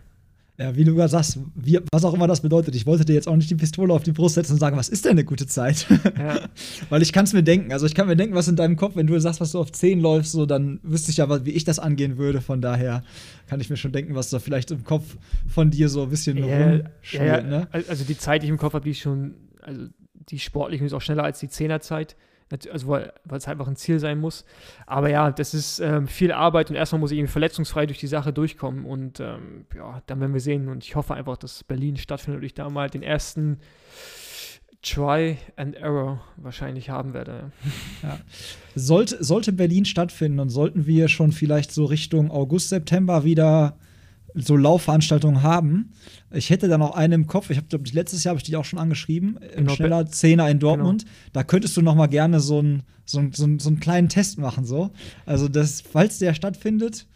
Ja, wie du gerade sagst, wie, was auch immer das bedeutet. Ich wollte dir jetzt auch nicht die Pistole auf die Brust setzen und sagen, was ist denn eine gute Zeit? Ja. Weil ich kann es mir denken. Also ich kann mir denken, was in deinem Kopf, wenn du sagst, was du auf 10 läufst, so, dann wüsste ich ja, wie ich das angehen würde. Von daher kann ich mir schon denken, was da vielleicht im Kopf von dir so ein bisschen ja, ja, ne? Also die Zeit, die ich im Kopf habe, die ist schon, also die sportlich ist auch schneller als die Zehnerzeit also weil es einfach ein Ziel sein muss. Aber ja, das ist ähm, viel Arbeit und erstmal muss ich eben verletzungsfrei durch die Sache durchkommen und ähm, ja, dann werden wir sehen und ich hoffe einfach, dass Berlin stattfindet und ich da mal den ersten Try and Error wahrscheinlich haben werde. Ja. Sollte, sollte Berlin stattfinden und sollten wir schon vielleicht so Richtung August, September wieder so Laufveranstaltungen haben. Ich hätte da noch eine im Kopf. Ich habe, letztes Jahr habe ich dich auch schon angeschrieben. Im genau. schneller Zehner in Dortmund. Genau. Da könntest du noch mal gerne so, ein, so, ein, so, ein, so einen kleinen Test machen. So. Also, das, falls der stattfindet,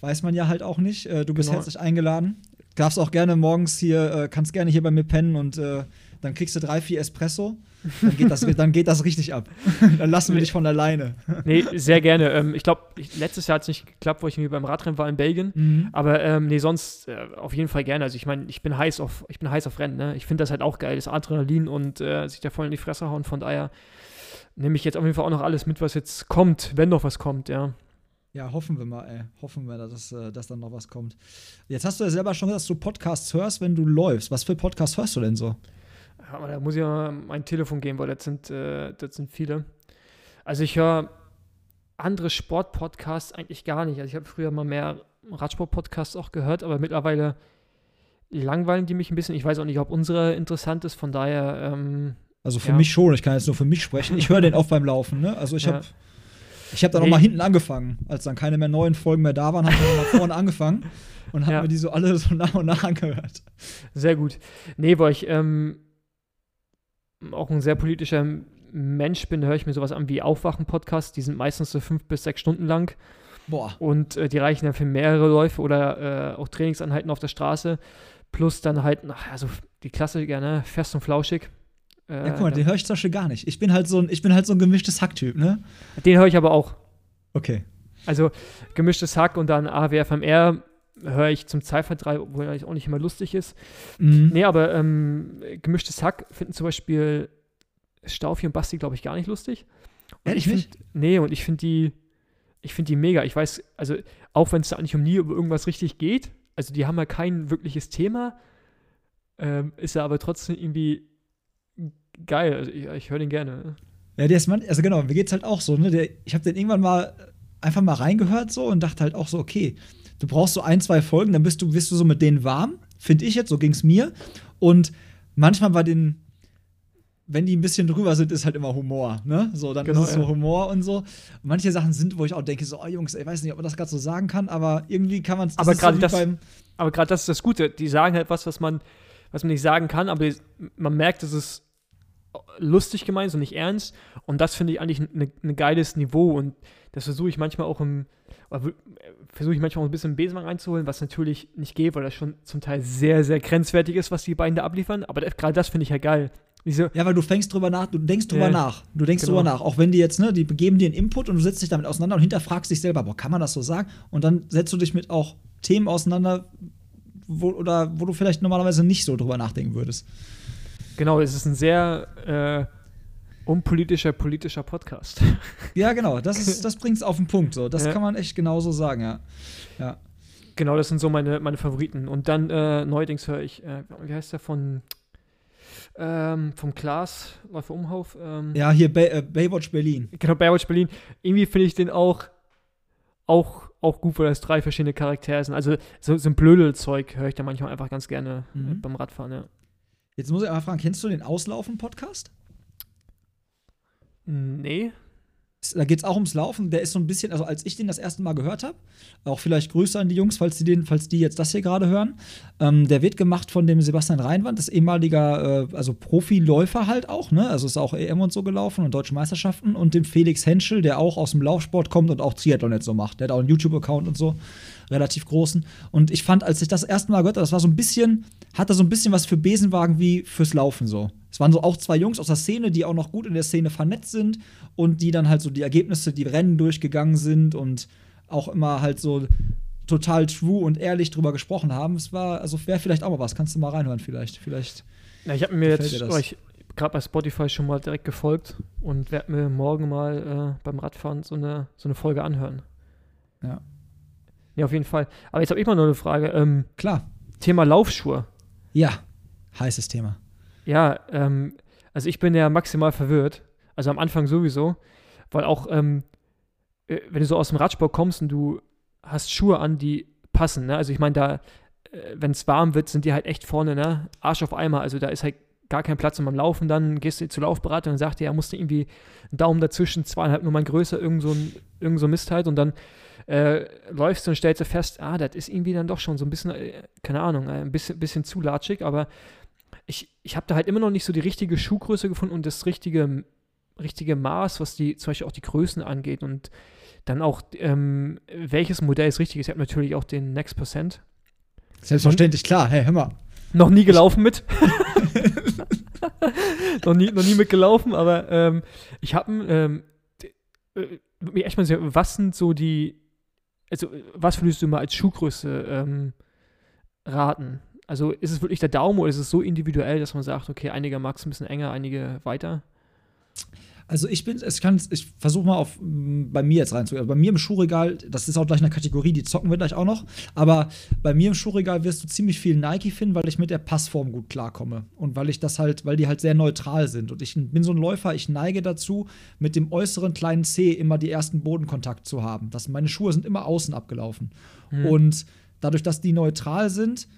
weiß man ja halt auch nicht. Äh, du bist genau. herzlich eingeladen. Darfst auch gerne morgens hier, äh, kannst gerne hier bei mir pennen und äh, dann kriegst du drei, vier Espresso. Dann geht das, dann geht das richtig ab. dann lassen wir dich von alleine. nee, sehr gerne. Ähm, ich glaube, letztes Jahr hat es nicht geklappt, wo ich irgendwie beim Radrennen war in Belgien. Mhm. Aber ähm, nee, sonst äh, auf jeden Fall gerne. Also ich meine, ich bin heiß auf, ich bin heiß auf Rennen. Ne? Ich finde das halt auch geil, das Adrenalin und äh, sich da voll in die Fresse hauen. Von daher nehme ich jetzt auf jeden Fall auch noch alles mit, was jetzt kommt, wenn noch was kommt, ja. Ja, hoffen wir mal, ey. Hoffen wir, dass, äh, dass dann noch was kommt. Jetzt hast du ja selber schon gesagt, dass du Podcasts hörst, wenn du läufst. Was für Podcasts hörst du denn so? Da muss ich mal mein Telefon geben, weil das sind, äh, das sind viele. Also ich höre andere Sportpodcasts eigentlich gar nicht. Also ich habe früher mal mehr Radsport-Podcasts auch gehört, aber mittlerweile langweilen die mich ein bisschen. Ich weiß auch nicht, ob unsere interessant ist, von daher. Ähm, also für ja. mich schon, ich kann jetzt nur für mich sprechen. Ich höre den auch beim Laufen, ne? Also ich habe ich habe dann nee. mal hinten angefangen. Als dann keine mehr neuen Folgen mehr da waren, habe ich noch mal vorne angefangen und habe ja. mir die so alle so nach und nach angehört. Sehr gut. Nee, weil ich ähm, auch ein sehr politischer Mensch bin, höre ich mir sowas an wie Aufwachen-Podcasts. Die sind meistens so fünf bis sechs Stunden lang. Boah. Und äh, die reichen dann für mehrere Läufe oder äh, auch Trainingsanheiten auf der Straße. Plus dann halt, ach, also die Klassiker, ne? Fest und flauschig. Äh, ja, guck mal, den höre ich zum Beispiel gar nicht. Ich bin halt so ein, ich bin halt so ein gemischtes Hack-Typ, ne? Den höre ich aber auch. Okay. Also gemischtes Hack und dann AWFMR höre ich zum 3, obwohl er auch nicht immer lustig ist. Mhm. Nee, aber ähm, gemischtes Hack finden zum Beispiel Staufi und Basti, glaube ich, gar nicht lustig. Und Ehrlich ich nicht? Find, nee, und ich finde die, ich finde die mega. Ich weiß, also auch wenn es da eigentlich um nie über irgendwas richtig geht, also die haben ja kein wirkliches Thema, ähm, ist er aber trotzdem irgendwie geil. Also ich, ich höre den gerne. Ja, der ist man, also genau, mir geht's halt auch so, ne? Der, ich habe den irgendwann mal einfach mal reingehört so und dachte halt auch so, okay, Du brauchst so ein, zwei Folgen, dann bist du, bist du so mit denen warm, finde ich jetzt, so ging es mir. Und manchmal bei den, wenn die ein bisschen drüber sind, ist halt immer Humor, ne? So, dann genau, ist es so Humor und so. Und manche Sachen sind, wo ich auch denke, so, oh Jungs, ich weiß nicht, ob man das gerade so sagen kann, aber irgendwie kann man es. Aber gerade so das, aber gerade das ist das Gute. Die sagen halt was, was man, was man nicht sagen kann, aber man merkt, dass es lustig gemeint und nicht ernst. Und das finde ich eigentlich ein ne, ne geiles Niveau. Und das versuche ich manchmal auch im, versuche ich manchmal auch ein bisschen Besenwagen reinzuholen, was natürlich nicht geht, weil das schon zum Teil sehr, sehr grenzwertig ist, was die beiden da abliefern. Aber gerade das finde ich ja geil. Wieso? Ja, weil du fängst drüber nach, du denkst drüber Ja. nach. Du denkst Genau. drüber nach. Auch wenn die jetzt, ne, die geben dir einen Input und du setzt dich damit auseinander und hinterfragst dich selber, boah, kann man das so sagen? Und dann setzt du dich mit auch Themen auseinander, wo, oder wo du vielleicht normalerweise nicht so drüber nachdenken würdest. Genau, es ist ein sehr äh, unpolitischer, politischer Podcast. Ja, genau, das, ist, das bringt es auf den Punkt. So. Das Ja. kann man echt genauso sagen, ja. ja. genau, das sind so meine, meine Favoriten. Und dann äh, neuerdings höre ich, äh, wie heißt der von ähm, vom Klaas, Läufer Umhauf? Ähm, Ja, hier Bay, äh, Baywatch Berlin. Genau, Baywatch Berlin. Irgendwie finde ich den auch, auch, auch gut, weil das drei verschiedene Charaktere sind. Also so, so ein Blödelzeug höre ich da manchmal einfach ganz gerne Mhm. beim Radfahren, ja. Jetzt muss ich einmal fragen, kennst du den Auslaufen-Podcast? Nee. Da geht es auch ums Laufen. Der ist so ein bisschen, also als ich den das erste Mal gehört habe, auch vielleicht Grüße an die Jungs, falls die, den, falls die jetzt das hier gerade hören. Ähm, der wird gemacht von dem Sebastian Reinwand, das ehemaliger, äh, also Profiläufer halt auch, ne? Also ist auch EM und so gelaufen und deutsche Meisterschaften. Und dem Felix Henschel, der auch aus dem Laufsport kommt und auch Triathlon jetzt so macht. Der hat auch einen YouTube-Account und so, relativ großen. Und ich fand, als ich das erste Mal gehört habe, das war so ein bisschen, hatte so ein bisschen was für Besenwagen wie fürs Laufen so. Es waren so auch zwei Jungs aus der Szene, die auch noch gut in der Szene vernetzt sind und die dann halt so die Ergebnisse, die Rennen durchgegangen sind und auch immer halt so total true und ehrlich drüber gesprochen haben. Es war, also wäre vielleicht auch mal was. Kannst du mal reinhören, vielleicht. Vielleicht. Na, ich habe mir jetzt ich gerade bei Spotify schon mal direkt gefolgt und werde mir morgen mal äh, beim Radfahren so eine, so eine Folge anhören. Ja. Ja, auf jeden Fall. Aber jetzt habe ich mal noch eine Frage. Ähm, Klar. Thema Laufschuhe. Ja. Heißes Thema. Ja, ähm, also ich bin ja maximal verwirrt. Also am Anfang sowieso, weil auch, ähm, äh, wenn du so aus dem Radsport kommst und du hast Schuhe an, die passen, ne? Also ich meine, da, äh, wenn es warm wird, sind die halt echt vorne, ne? Arsch auf Eimer. Also da ist halt gar kein Platz um beim Laufen. Dann gehst du zur Laufberatung und sagt dir, er musste irgendwie einen Daumen dazwischen, zweieinhalb Nummern größer, irgend so ein, irgend so ein Mist halt. Und dann äh, läufst du und stellst du fest, ah, das ist irgendwie dann doch schon so ein bisschen, äh, keine Ahnung, äh, ein bisschen, bisschen zu latschig, aber ich, ich habe da halt immer noch nicht so die richtige Schuhgröße gefunden und das richtige, richtige Maß, was die, zum Beispiel auch die Größen angeht und dann auch, ähm, welches Modell ist richtig ist. Ich habe natürlich auch den Next Percent. Selbstverständlich, klar. Hey, hör mal. Noch nie gelaufen mit. noch, nie, noch nie mitgelaufen, aber ähm, ich habe ähm, äh, würde mich echt mal sehr, was sind so die, also äh, was würdest du mal als Schuhgröße ähm, raten? Also ist es wirklich der Daumen oder ist es so individuell, dass man sagt, okay, einige mag es ein bisschen enger, einige weiter? Also ich bin, es kann, ich versuche mal auf bei mir jetzt reinzugehen. Also bei mir im Schuhregal, das ist auch gleich eine Kategorie, die zocken wir gleich auch noch. Aber bei mir im Schuhregal wirst du ziemlich viel Nike finden, weil ich mit der Passform gut klarkomme und weil ich das halt, weil die halt sehr neutral sind. Und ich bin so ein Läufer, ich neige dazu, mit dem äußeren kleinen C immer die ersten Bodenkontakt zu haben. Das, meine Schuhe sind immer außen abgelaufen. Hm. Und dadurch, dass die neutral sind,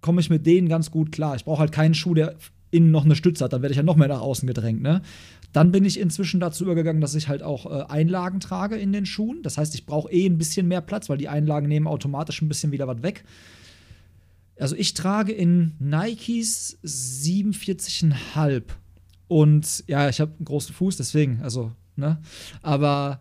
komme ich mit denen ganz gut klar. Ich brauche halt keinen Schuh, der innen noch eine Stütze hat, dann werde ich ja noch mehr nach außen gedrängt. Ne? Dann bin ich inzwischen dazu übergegangen, dass ich halt auch äh, Einlagen trage in den Schuhen. Das heißt, ich brauche eh ein bisschen mehr Platz, weil die Einlagen nehmen automatisch ein bisschen wieder was weg. Also ich trage in Nikes 47,5. Und ja, ich habe einen großen Fuß, deswegen, also, ne? Aber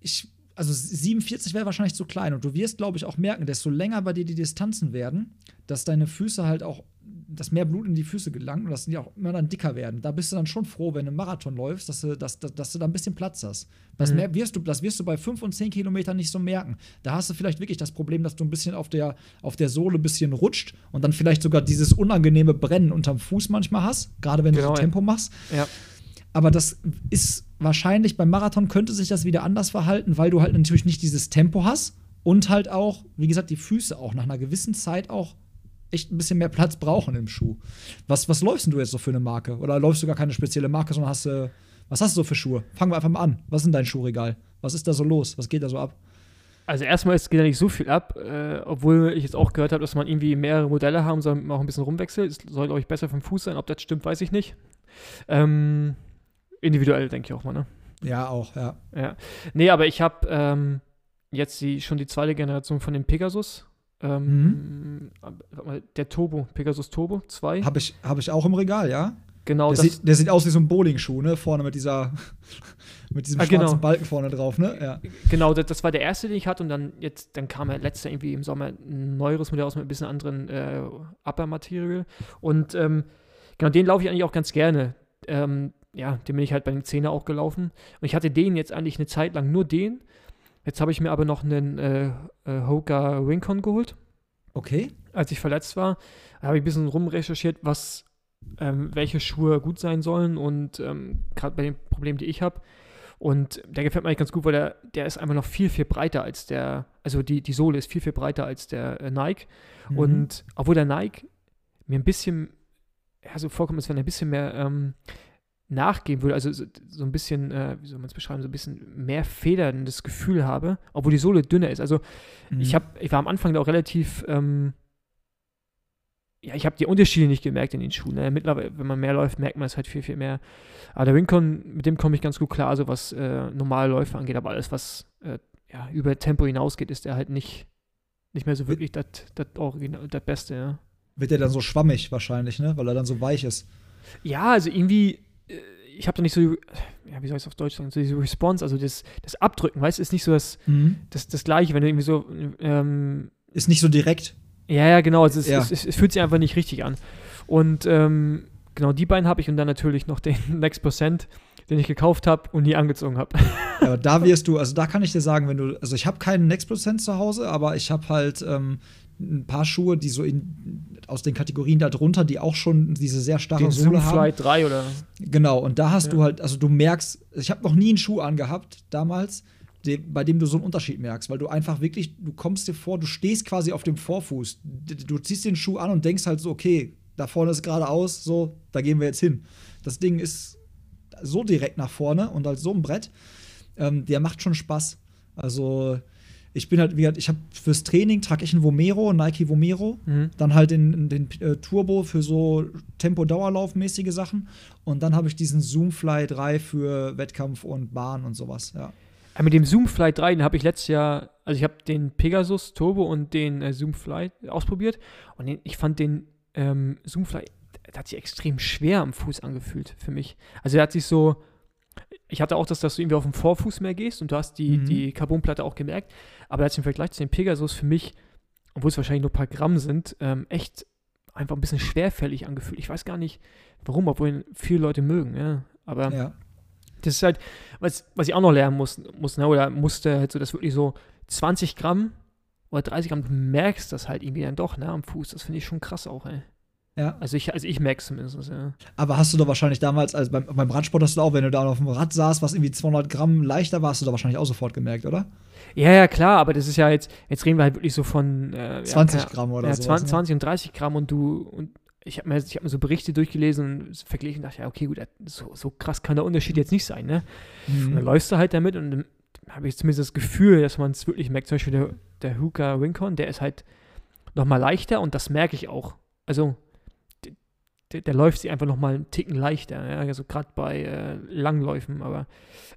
ich, also 47 wäre wahrscheinlich zu klein. Und du wirst, glaube ich, auch merken, desto länger bei dir die Distanzen werden, dass deine Füße halt auch, dass mehr Blut in die Füße gelangt und dass die auch immer dann dicker werden. Da bist du dann schon froh, wenn du einen Marathon läufst, dass du, dass, dass, dass du da ein bisschen Platz hast. Das, Mhm. wirst du, das wirst du bei 5 und 10 Kilometern nicht so merken. Da hast du vielleicht wirklich das Problem, dass du ein bisschen auf der, auf der Sohle ein bisschen rutscht und dann vielleicht sogar dieses unangenehme Brennen unterm Fuß manchmal hast, gerade wenn Genau, du so. Tempo machst. Ja. Aber das ist wahrscheinlich beim Marathon könnte sich das wieder anders verhalten, weil du halt natürlich nicht dieses Tempo hast und halt auch, wie gesagt, die Füße auch nach einer gewissen Zeit auch echt ein bisschen mehr Platz brauchen im Schuh. Was, was läufst denn du jetzt so für eine Marke? Oder läufst du gar keine spezielle Marke, sondern hast du, was hast du so für Schuhe? Fangen wir einfach mal an. Was ist denn dein Schuhregal? Was ist da so los? Was geht da so ab? Also erstmal es geht ja nicht so viel ab, äh, obwohl ich jetzt auch gehört habe, dass man irgendwie mehrere Modelle haben soll, man auch ein bisschen rumwechselt. Es soll, glaube ich, besser vom Fuß sein. Ob das stimmt, weiß ich nicht. Ähm, individuell, denke ich auch mal, ne? Ja, auch, ja. Ja. Nee, aber ich habe ähm, jetzt die, schon die zweite Generation von dem Pegasus. Ähm, mal, Der Turbo, Pegasus Turbo 2. Habe ich, hab ich auch im Regal, ja? genau, Der das, sieht, der sieht aus wie so ein Bowlingschuh, ne? Vorne mit dieser, mit diesem Ah, schwarzen genau. Balken vorne drauf, ne? Ja. genau das, das war der erste, den ich hatte. Und dann jetzt, dann kam ja letztes Jahr irgendwie im Sommer ein neueres Modell aus mit ein bisschen anderen äh, Upper-Material. Und ähm, Genau, den laufe ich eigentlich auch ganz gerne. Ähm, ja, den bin ich halt bei den Zehner auch gelaufen. Und ich hatte den jetzt eigentlich eine Zeit lang nur den. Jetzt habe ich mir aber noch einen äh, äh, Hoka Rincon geholt. Okay. Als ich verletzt war, habe ich ein bisschen rumrecherchiert, was, ähm, welche Schuhe gut sein sollen und ähm, gerade bei den Problemen, die ich habe. Und der gefällt mir eigentlich ganz gut, weil der, der ist einfach noch viel, viel breiter als der, also die, die Sohle ist viel, viel breiter als der äh, Nike. Mhm. Und obwohl der Nike mir ein bisschen, ja, so vorkommt, als wenn er ein bisschen mehr ähm, nachgeben würde, also so, so ein bisschen, äh, wie soll man es beschreiben, so ein bisschen mehr federndes Gefühl habe, obwohl die Sohle dünner ist. Also mhm. ich habe, ich war am Anfang da auch relativ, ähm, ja, ich habe die Unterschiede nicht gemerkt in den Schuhen. Ne? Mittlerweile, wenn man mehr läuft, merkt man es halt viel, viel mehr. Aber der Rincon, mit dem komme ich ganz gut klar, so was äh, normale Läufe angeht, aber alles, was äh, ja, über Tempo hinausgeht, ist der halt nicht, nicht mehr so wirklich das Beste, ja. Wird der dann so schwammig wahrscheinlich, ne? Weil er dann so weich ist. Ja, also irgendwie, ich habe da nicht so, ja, wie soll ich es auf Deutsch sagen, so diese Response, also das, das Abdrücken, weißt du, ist nicht so das, mhm. das, das Gleiche, wenn du irgendwie so. Ähm, ist nicht so direkt. Ja, ja, genau, also es, ja. es, es, es, fühlt sich einfach nicht richtig an. Und ähm, genau die beiden habe ich und dann natürlich noch den Next Percent, den ich gekauft habe und nie angezogen habe. Ja, aber da wirst du, also da kann ich dir sagen, wenn du, also ich habe keinen Next Percent zu Hause, aber ich habe halt ähm, ein paar Schuhe, die so in, aus den Kategorien darunter, die auch schon diese sehr starre den Sohle haben. Flight 3 oder? Genau, und da hast ja. du halt, also du merkst, ich habe noch nie einen Schuh angehabt damals, de, bei dem du so einen Unterschied merkst, weil du einfach wirklich, du kommst dir vor, du stehst quasi auf dem Vorfuß. Du ziehst den Schuh an und denkst halt so, okay, da vorne ist geradeaus, so, da gehen wir jetzt hin. Das Ding ist so direkt nach vorne und halt so ein Brett, ähm, der macht schon Spaß. Also, ich bin halt, wie gesagt, ich habe fürs Training trage ich einen Vomero, einen Nike Vomero, mhm. dann halt den, den äh, Turbo für so Tempo-Dauerlauf-mäßige Sachen und dann habe ich diesen Zoomfly 3 für Wettkampf und Bahn und sowas, ja. ja mit dem Zoomfly 3, den habe ich letztes Jahr, also ich habe den Pegasus Turbo und den äh, Zoomfly ausprobiert und den, ich fand den ähm, Zoomfly, der hat sich extrem schwer am Fuß angefühlt für mich. Also er hat sich so, ich hatte auch das, dass du irgendwie auf dem Vorfuß mehr gehst und du hast die, mhm. die Carbonplatte auch gemerkt. Aber jetzt im Vergleich zu dem Pegasus für mich, obwohl es wahrscheinlich nur ein paar Gramm sind, ähm, echt einfach ein bisschen schwerfällig angefühlt. Ich weiß gar nicht, warum, obwohl ihn viele Leute mögen, ja. Aber ja. das ist halt, was, was ich auch noch lernen muss, muss ne, oder musste halt so, dass wirklich so 20 Gramm oder 30 Gramm, du merkst das halt irgendwie dann doch, ne, am Fuß. Das finde ich schon krass auch, ey. Ja. Also ich, also ich merke es zumindest, ja. Aber hast du doch wahrscheinlich damals, also beim, beim Radsport hast du auch, wenn du da auf dem Rad saßt, was irgendwie 200 Gramm leichter war, hast du da wahrscheinlich auch sofort gemerkt, oder? Ja, ja, klar, aber das ist ja jetzt, jetzt reden wir halt wirklich so von äh, 20 ja, Gramm oder ja, so. 20, 20 und 30 Gramm und du, und ich habe mir, hab mir so Berichte durchgelesen und verglichen und dachte, ja, okay, gut, so, so krass kann der Unterschied jetzt nicht sein, ne? Mhm. Und dann läufst du halt damit und dann habe ich zumindest das Gefühl, dass man es wirklich merkt. Zum Beispiel der, der Hookah Rincon, der ist halt nochmal leichter und das merke ich auch. Also, der, der, läuft sich einfach nochmal einen Ticken leichter, ja? also gerade bei äh, Langläufen, aber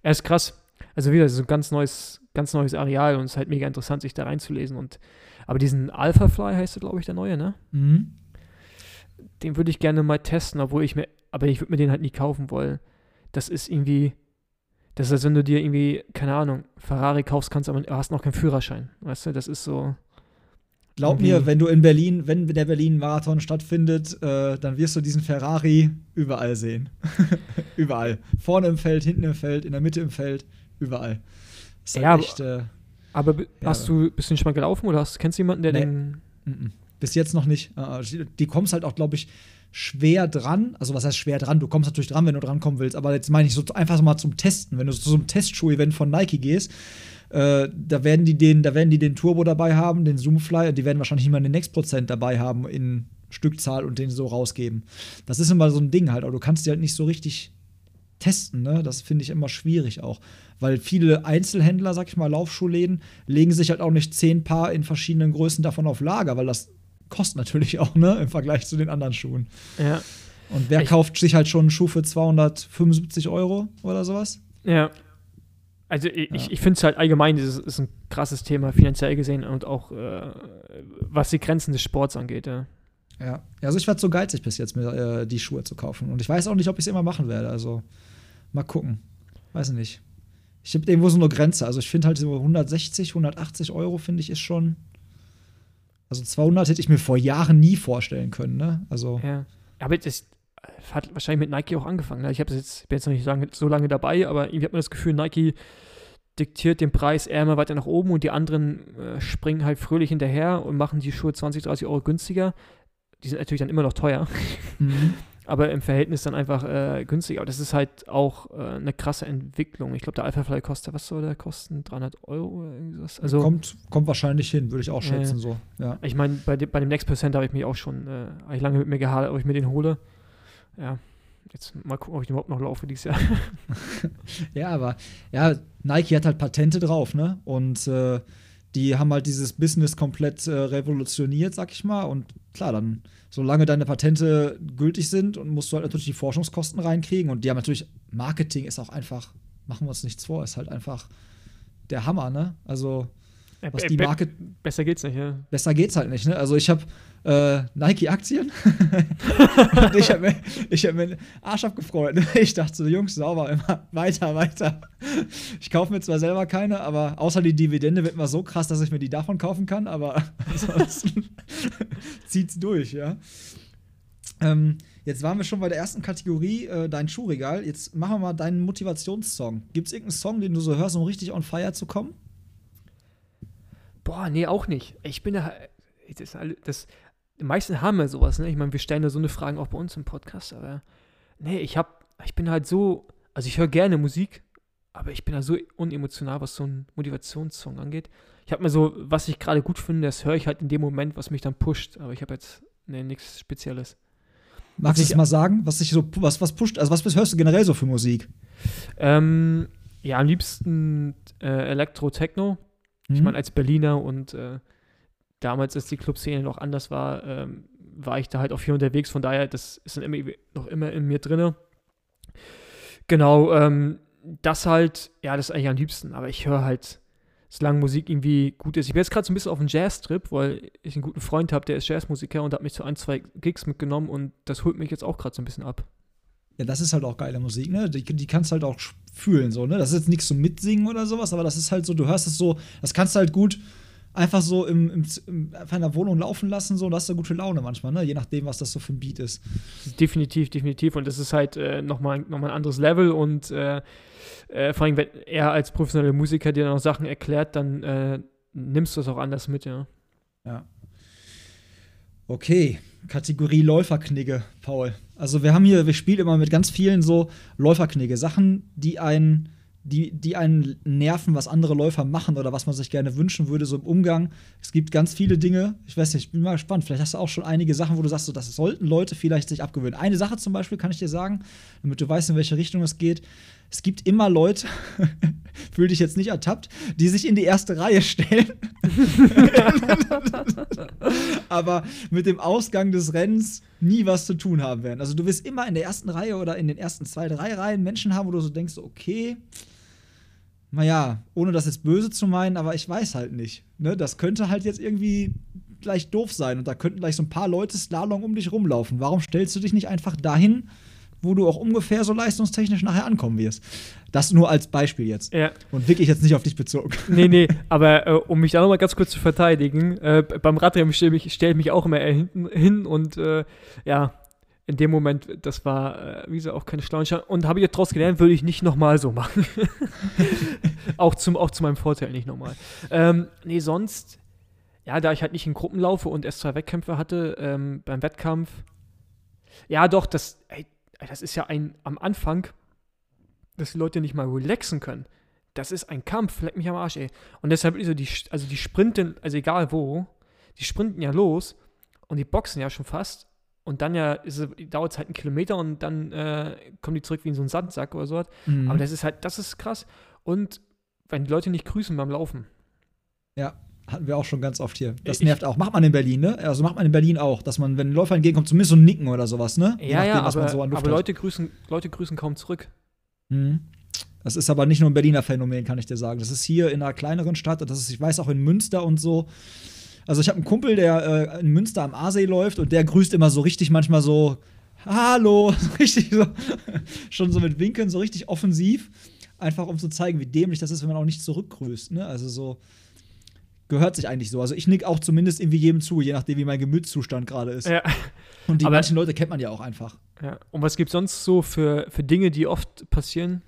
er ist krass. Also wieder so ein ganz neues, ganz neues Areal und es ist halt mega interessant, sich da reinzulesen. Und, aber diesen Alpha Fly heißt glaube ich, der neue, ne? Mhm. Den würde ich gerne mal testen, obwohl ich mir, aber ich würde mir den halt nie kaufen wollen. Das ist irgendwie, das ist, als wenn du dir irgendwie, keine Ahnung, Ferrari kaufst, kannst, aber du hast noch keinen Führerschein. Weißt du, das ist so. Glaub mir, wenn du in Berlin, wenn der Berlin-Marathon stattfindet, äh, dann wirst du diesen Ferrari überall sehen. überall. Vorne im Feld, hinten im Feld, in der Mitte im Feld, überall. Ist halt ja, echt, äh, aber hast ja. du, bist du schon mal gelaufen oder hast, kennst du jemanden, der nee. den. Bis jetzt noch nicht. Uh, die kommst halt auch, glaube ich, schwer dran. Also, was heißt schwer dran? Du kommst natürlich dran, wenn du drankommen willst. Aber jetzt meine ich so einfach mal zum Testen. Wenn du zu so einem Testschuh-Event von Nike gehst, äh, da werden die den, da werden die den Turbo dabei haben, den Zoomfly, und die werden wahrscheinlich mal den Next Prozent dabei haben in Stückzahl und den so rausgeben. Das ist immer so ein Ding halt, aber du kannst die halt nicht so richtig testen, ne? Das finde ich immer schwierig auch. Weil viele Einzelhändler, sag ich mal, Laufschuhläden, legen sich halt auch nicht zehn Paar in verschiedenen Größen davon auf Lager, weil das kostet natürlich auch, ne, im Vergleich zu den anderen Schuhen. Ja. Und wer ich kauft sich halt schon einen Schuh für 275 Euro oder sowas? Ja. Also ich, ja. ich, finde es halt allgemein, das ist, ein krasses Thema, finanziell gesehen und auch äh, was die Grenzen des Sports angeht, ja. Ja, also ich werde so geizig bis jetzt, mir äh, die Schuhe zu kaufen. Und ich weiß auch nicht, ob ich es immer machen werde. Also mal gucken. Weiß ich nicht. Ich habe irgendwo so eine Grenze. Also ich finde halt so 160, 180 Euro, finde ich, ist schon. Also 200 hätte ich mir vor Jahren nie vorstellen können, ne? Also. Ja. Aber das, hat wahrscheinlich mit Nike auch angefangen. Ne? Ich habe jetzt, bin jetzt noch nicht lange, so lange dabei, aber irgendwie hat man das Gefühl, Nike diktiert den Preis eher immer weiter nach oben und die anderen äh, springen halt fröhlich hinterher und machen die Schuhe 20, 30 Euro günstiger. Die sind natürlich dann immer noch teuer. Mhm. aber im Verhältnis dann einfach äh, günstig. Aber das ist halt auch äh, eine krasse Entwicklung. Ich glaube, der Alpha Fly kostet, was soll der kosten? 300 Euro oder irgendwas? Also, kommt, kommt wahrscheinlich hin, würde ich auch schätzen. so. Ja. Ich meine, bei, de, bei dem Next Percent habe ich mich auch schon äh, ich lange mit mir gehadert, ob ich mir den hole. Ja, jetzt mal gucken, ob ich überhaupt noch laufe dieses Jahr. ja, aber ja, Nike hat halt Patente drauf, ne? Und äh, die haben halt dieses Business komplett äh, revolutioniert, sag ich mal. Und klar, dann, solange deine Patente gültig sind, und musst du halt natürlich die Forschungskosten reinkriegen. Und die haben natürlich, Marketing ist auch einfach, machen wir uns nichts vor, ist halt einfach der Hammer, ne? Also, was die Marke. Besser geht's nicht, ja. Besser geht's halt nicht, ne? Also, ich habe äh, Nike-Aktien. ich habe mir, hab mir den Arsch abgefreut. Ne? Ich dachte so, Jungs, sauber, immer weiter, weiter. Ich kaufe mir zwar selber keine, aber außer die Dividende wird mal so krass, dass ich mir die davon kaufen kann, aber ansonsten zieht's durch, ja. Ähm, jetzt waren wir schon bei der ersten Kategorie, äh, dein Schuhregal. Jetzt machen wir mal deinen Motivationssong. Gibt es irgendeinen Song, den du so hörst, um richtig on fire zu kommen? Boah, nee, auch nicht. Ich bin da. Das, das, die meisten haben ja sowas, ne? Ich meine, wir stellen ja so eine Fragen auch bei uns im Podcast, aber nee, ich hab, ich bin halt so, also ich höre gerne Musik, aber ich bin da so unemotional, was so ein Motivationssong angeht. Ich habe mir so, was ich gerade gut finde, das höre ich halt in dem Moment, was mich dann pusht, aber ich habe jetzt nee, nichts Spezielles. Magst du es mal sagen, was dich so, was, was pusht, also was hörst du generell so für Musik? Ähm, ja, am liebsten äh, Elektro-Techno. Mhm. Ich meine, als Berliner und äh, damals, als die Clubszene noch anders war, ähm, war ich da halt auch viel unterwegs. Von daher, das ist dann immer, noch immer in mir drin. Genau, ähm, das halt, ja, das ist eigentlich am liebsten. Aber ich höre halt, solange Musik irgendwie gut ist. Ich bin jetzt gerade so ein bisschen auf einem Jazz-Trip, weil ich einen guten Freund habe, der ist Jazzmusiker und hat mich zu ein, zwei Gigs mitgenommen und das holt mich jetzt auch gerade so ein bisschen ab. Ja, das ist halt auch geile Musik, ne? Die, die kannst du halt auch fühlen, so, ne? Das ist jetzt nichts zum Mitsingen oder sowas, aber das ist halt so, du hörst es so, das kannst du halt gut einfach so im, im, im, einfach in der Wohnung laufen lassen, so, da hast du gute Laune manchmal, ne? je nachdem, was das so für ein Beat ist. Definitiv, definitiv. Und das ist halt äh, nochmal noch mal ein anderes Level und äh, äh, vor allem, wenn er als professioneller Musiker dir noch Sachen erklärt, dann äh, nimmst du es auch anders mit, ja. Ja. Okay, Kategorie Läuferknigge, Paul. Also wir haben hier, wir spielen immer mit ganz vielen so Läuferknigge, Sachen, die einen die, die einen nerven, was andere Läufer machen oder was man sich gerne wünschen würde, so im Umgang. Es gibt ganz viele Dinge. Ich weiß nicht, ich bin mal gespannt. Vielleicht hast du auch schon einige Sachen, wo du sagst, so, das sollten Leute vielleicht sich abgewöhnen. Eine Sache zum Beispiel kann ich dir sagen, damit du weißt, in welche Richtung es geht. Es gibt immer Leute, fühl dich jetzt nicht ertappt, die sich in die erste Reihe stellen. aber mit dem Ausgang des Rennens nie was zu tun haben werden. Also du wirst immer in der ersten Reihe oder in den ersten zwei, drei Reihen Menschen haben, wo du so denkst, okay, naja, ohne das jetzt böse zu meinen, aber ich weiß halt nicht. Ne? Das könnte halt jetzt irgendwie gleich doof sein und da könnten gleich so ein paar Leute Slalom um dich rumlaufen. Warum stellst du dich nicht einfach dahin, wo du auch ungefähr so leistungstechnisch nachher ankommen wirst? Das nur als Beispiel jetzt. Ja. Und wirklich jetzt nicht auf dich bezogen. Nee, nee, aber äh, um mich da nochmal ganz kurz zu verteidigen, äh, beim Radrennen stelle ich, stell ich mich auch immer hinten hin und äh, ja, in dem Moment, das war, äh, wie gesagt, auch keine schlauen Und habe ich jetzt daraus gelernt, würde ich nicht nochmal so machen. auch, zum, auch zu meinem Vorteil nicht nochmal. Ähm, nee, sonst, ja, da ich halt nicht in Gruppen laufe und erst zwei Wettkämpfe hatte, ähm, beim Wettkampf, ja, doch, das, ey, das ist ja ein, am Anfang, dass die Leute nicht mal relaxen können. Das ist ein Kampf, leck mich am Arsch, ey. Und deshalb ist so die, also die sprinten, also egal wo, die sprinten ja los und die boxen ja schon fast und dann ja dauert es halt einen Kilometer und dann äh, kommen die zurück wie in so einen Sandsack oder so. Mhm. Aber das ist halt, das ist krass. Und wenn die Leute nicht grüßen beim Laufen. Ja, hatten wir auch schon ganz oft hier. Das ich, nervt auch. Macht man in Berlin, ne? Also macht man in Berlin auch, dass man, wenn ein Läufer entgegenkommt, zumindest so ein Nicken oder sowas, ne? Ja, nachdem, ja, aber, so aber Leute, grüßen, Leute grüßen kaum zurück. Mhm. Das ist aber nicht nur ein Berliner Phänomen, kann ich dir sagen. Das ist hier in einer kleineren Stadt, das ist, ich weiß auch in Münster und so, also ich habe einen Kumpel, der äh, in Münster am Aasee läuft und der grüßt immer so richtig manchmal so Hallo, richtig so schon so mit Winkeln so richtig offensiv, einfach um zu zeigen, wie dämlich das ist, wenn man auch nicht zurückgrüßt, ne? Also so gehört sich eigentlich so. Also ich nick auch zumindest irgendwie jedem zu, je nachdem, wie mein Gemütszustand gerade ist. Ja. Und die Aber- manchen Leute kennt man ja auch einfach. ja. Und was gibt es sonst so für, für Dinge, die oft passieren?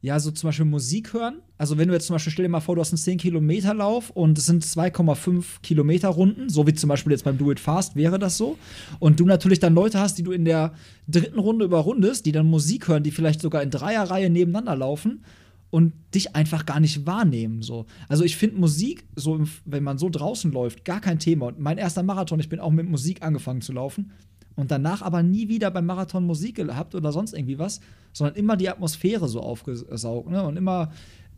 Ja, so zum Beispiel Musik hören. Also wenn du jetzt zum Beispiel, stell dir mal vor, du hast einen 10 Kilometer Lauf und es sind 2,5 Kilometer Runden, so wie zum Beispiel jetzt beim Do It Fast wäre das so. Und du natürlich dann Leute hast, die du in der dritten Runde überrundest, die dann Musik hören, die vielleicht sogar in Dreierreihe nebeneinander laufen und dich einfach gar nicht wahrnehmen. So. Also ich finde Musik, so wenn man so draußen läuft, gar kein Thema. Und mein erster Marathon, ich bin auch mit Musik angefangen zu laufen und danach aber nie wieder beim Marathon Musik gehabt oder sonst irgendwie was, sondern immer die Atmosphäre so aufgesaugt ne? und immer,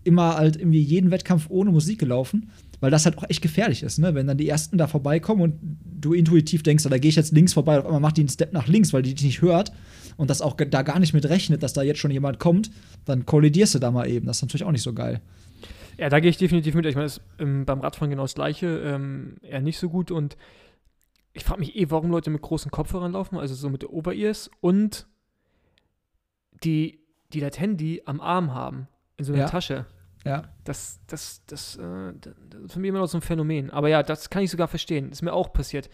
immer halt irgendwie jeden Wettkampf ohne Musik gelaufen, weil das halt auch echt gefährlich ist, ne? wenn dann die Ersten da vorbeikommen und du intuitiv denkst, da gehe ich jetzt links vorbei, auf einmal macht die einen Step nach links, weil die dich nicht hört und das auch da gar nicht mit rechnet, dass da jetzt schon jemand kommt, dann kollidierst du da mal eben. Das ist natürlich auch nicht so geil. Ja, da gehe ich definitiv mit. Ich meine, das ist ähm, beim Radfahren genau das Gleiche. Ähm, eher nicht so gut. Und ich frage mich eh, warum Leute mit großen Kopfhörern laufen, also so mit Over-Ears und die, die das Handy am Arm haben, in so einer Ja. Tasche. Ja. Das, das, das, äh, das ist für mich immer noch so ein Phänomen. Aber ja, das kann ich sogar verstehen. Das ist mir auch passiert.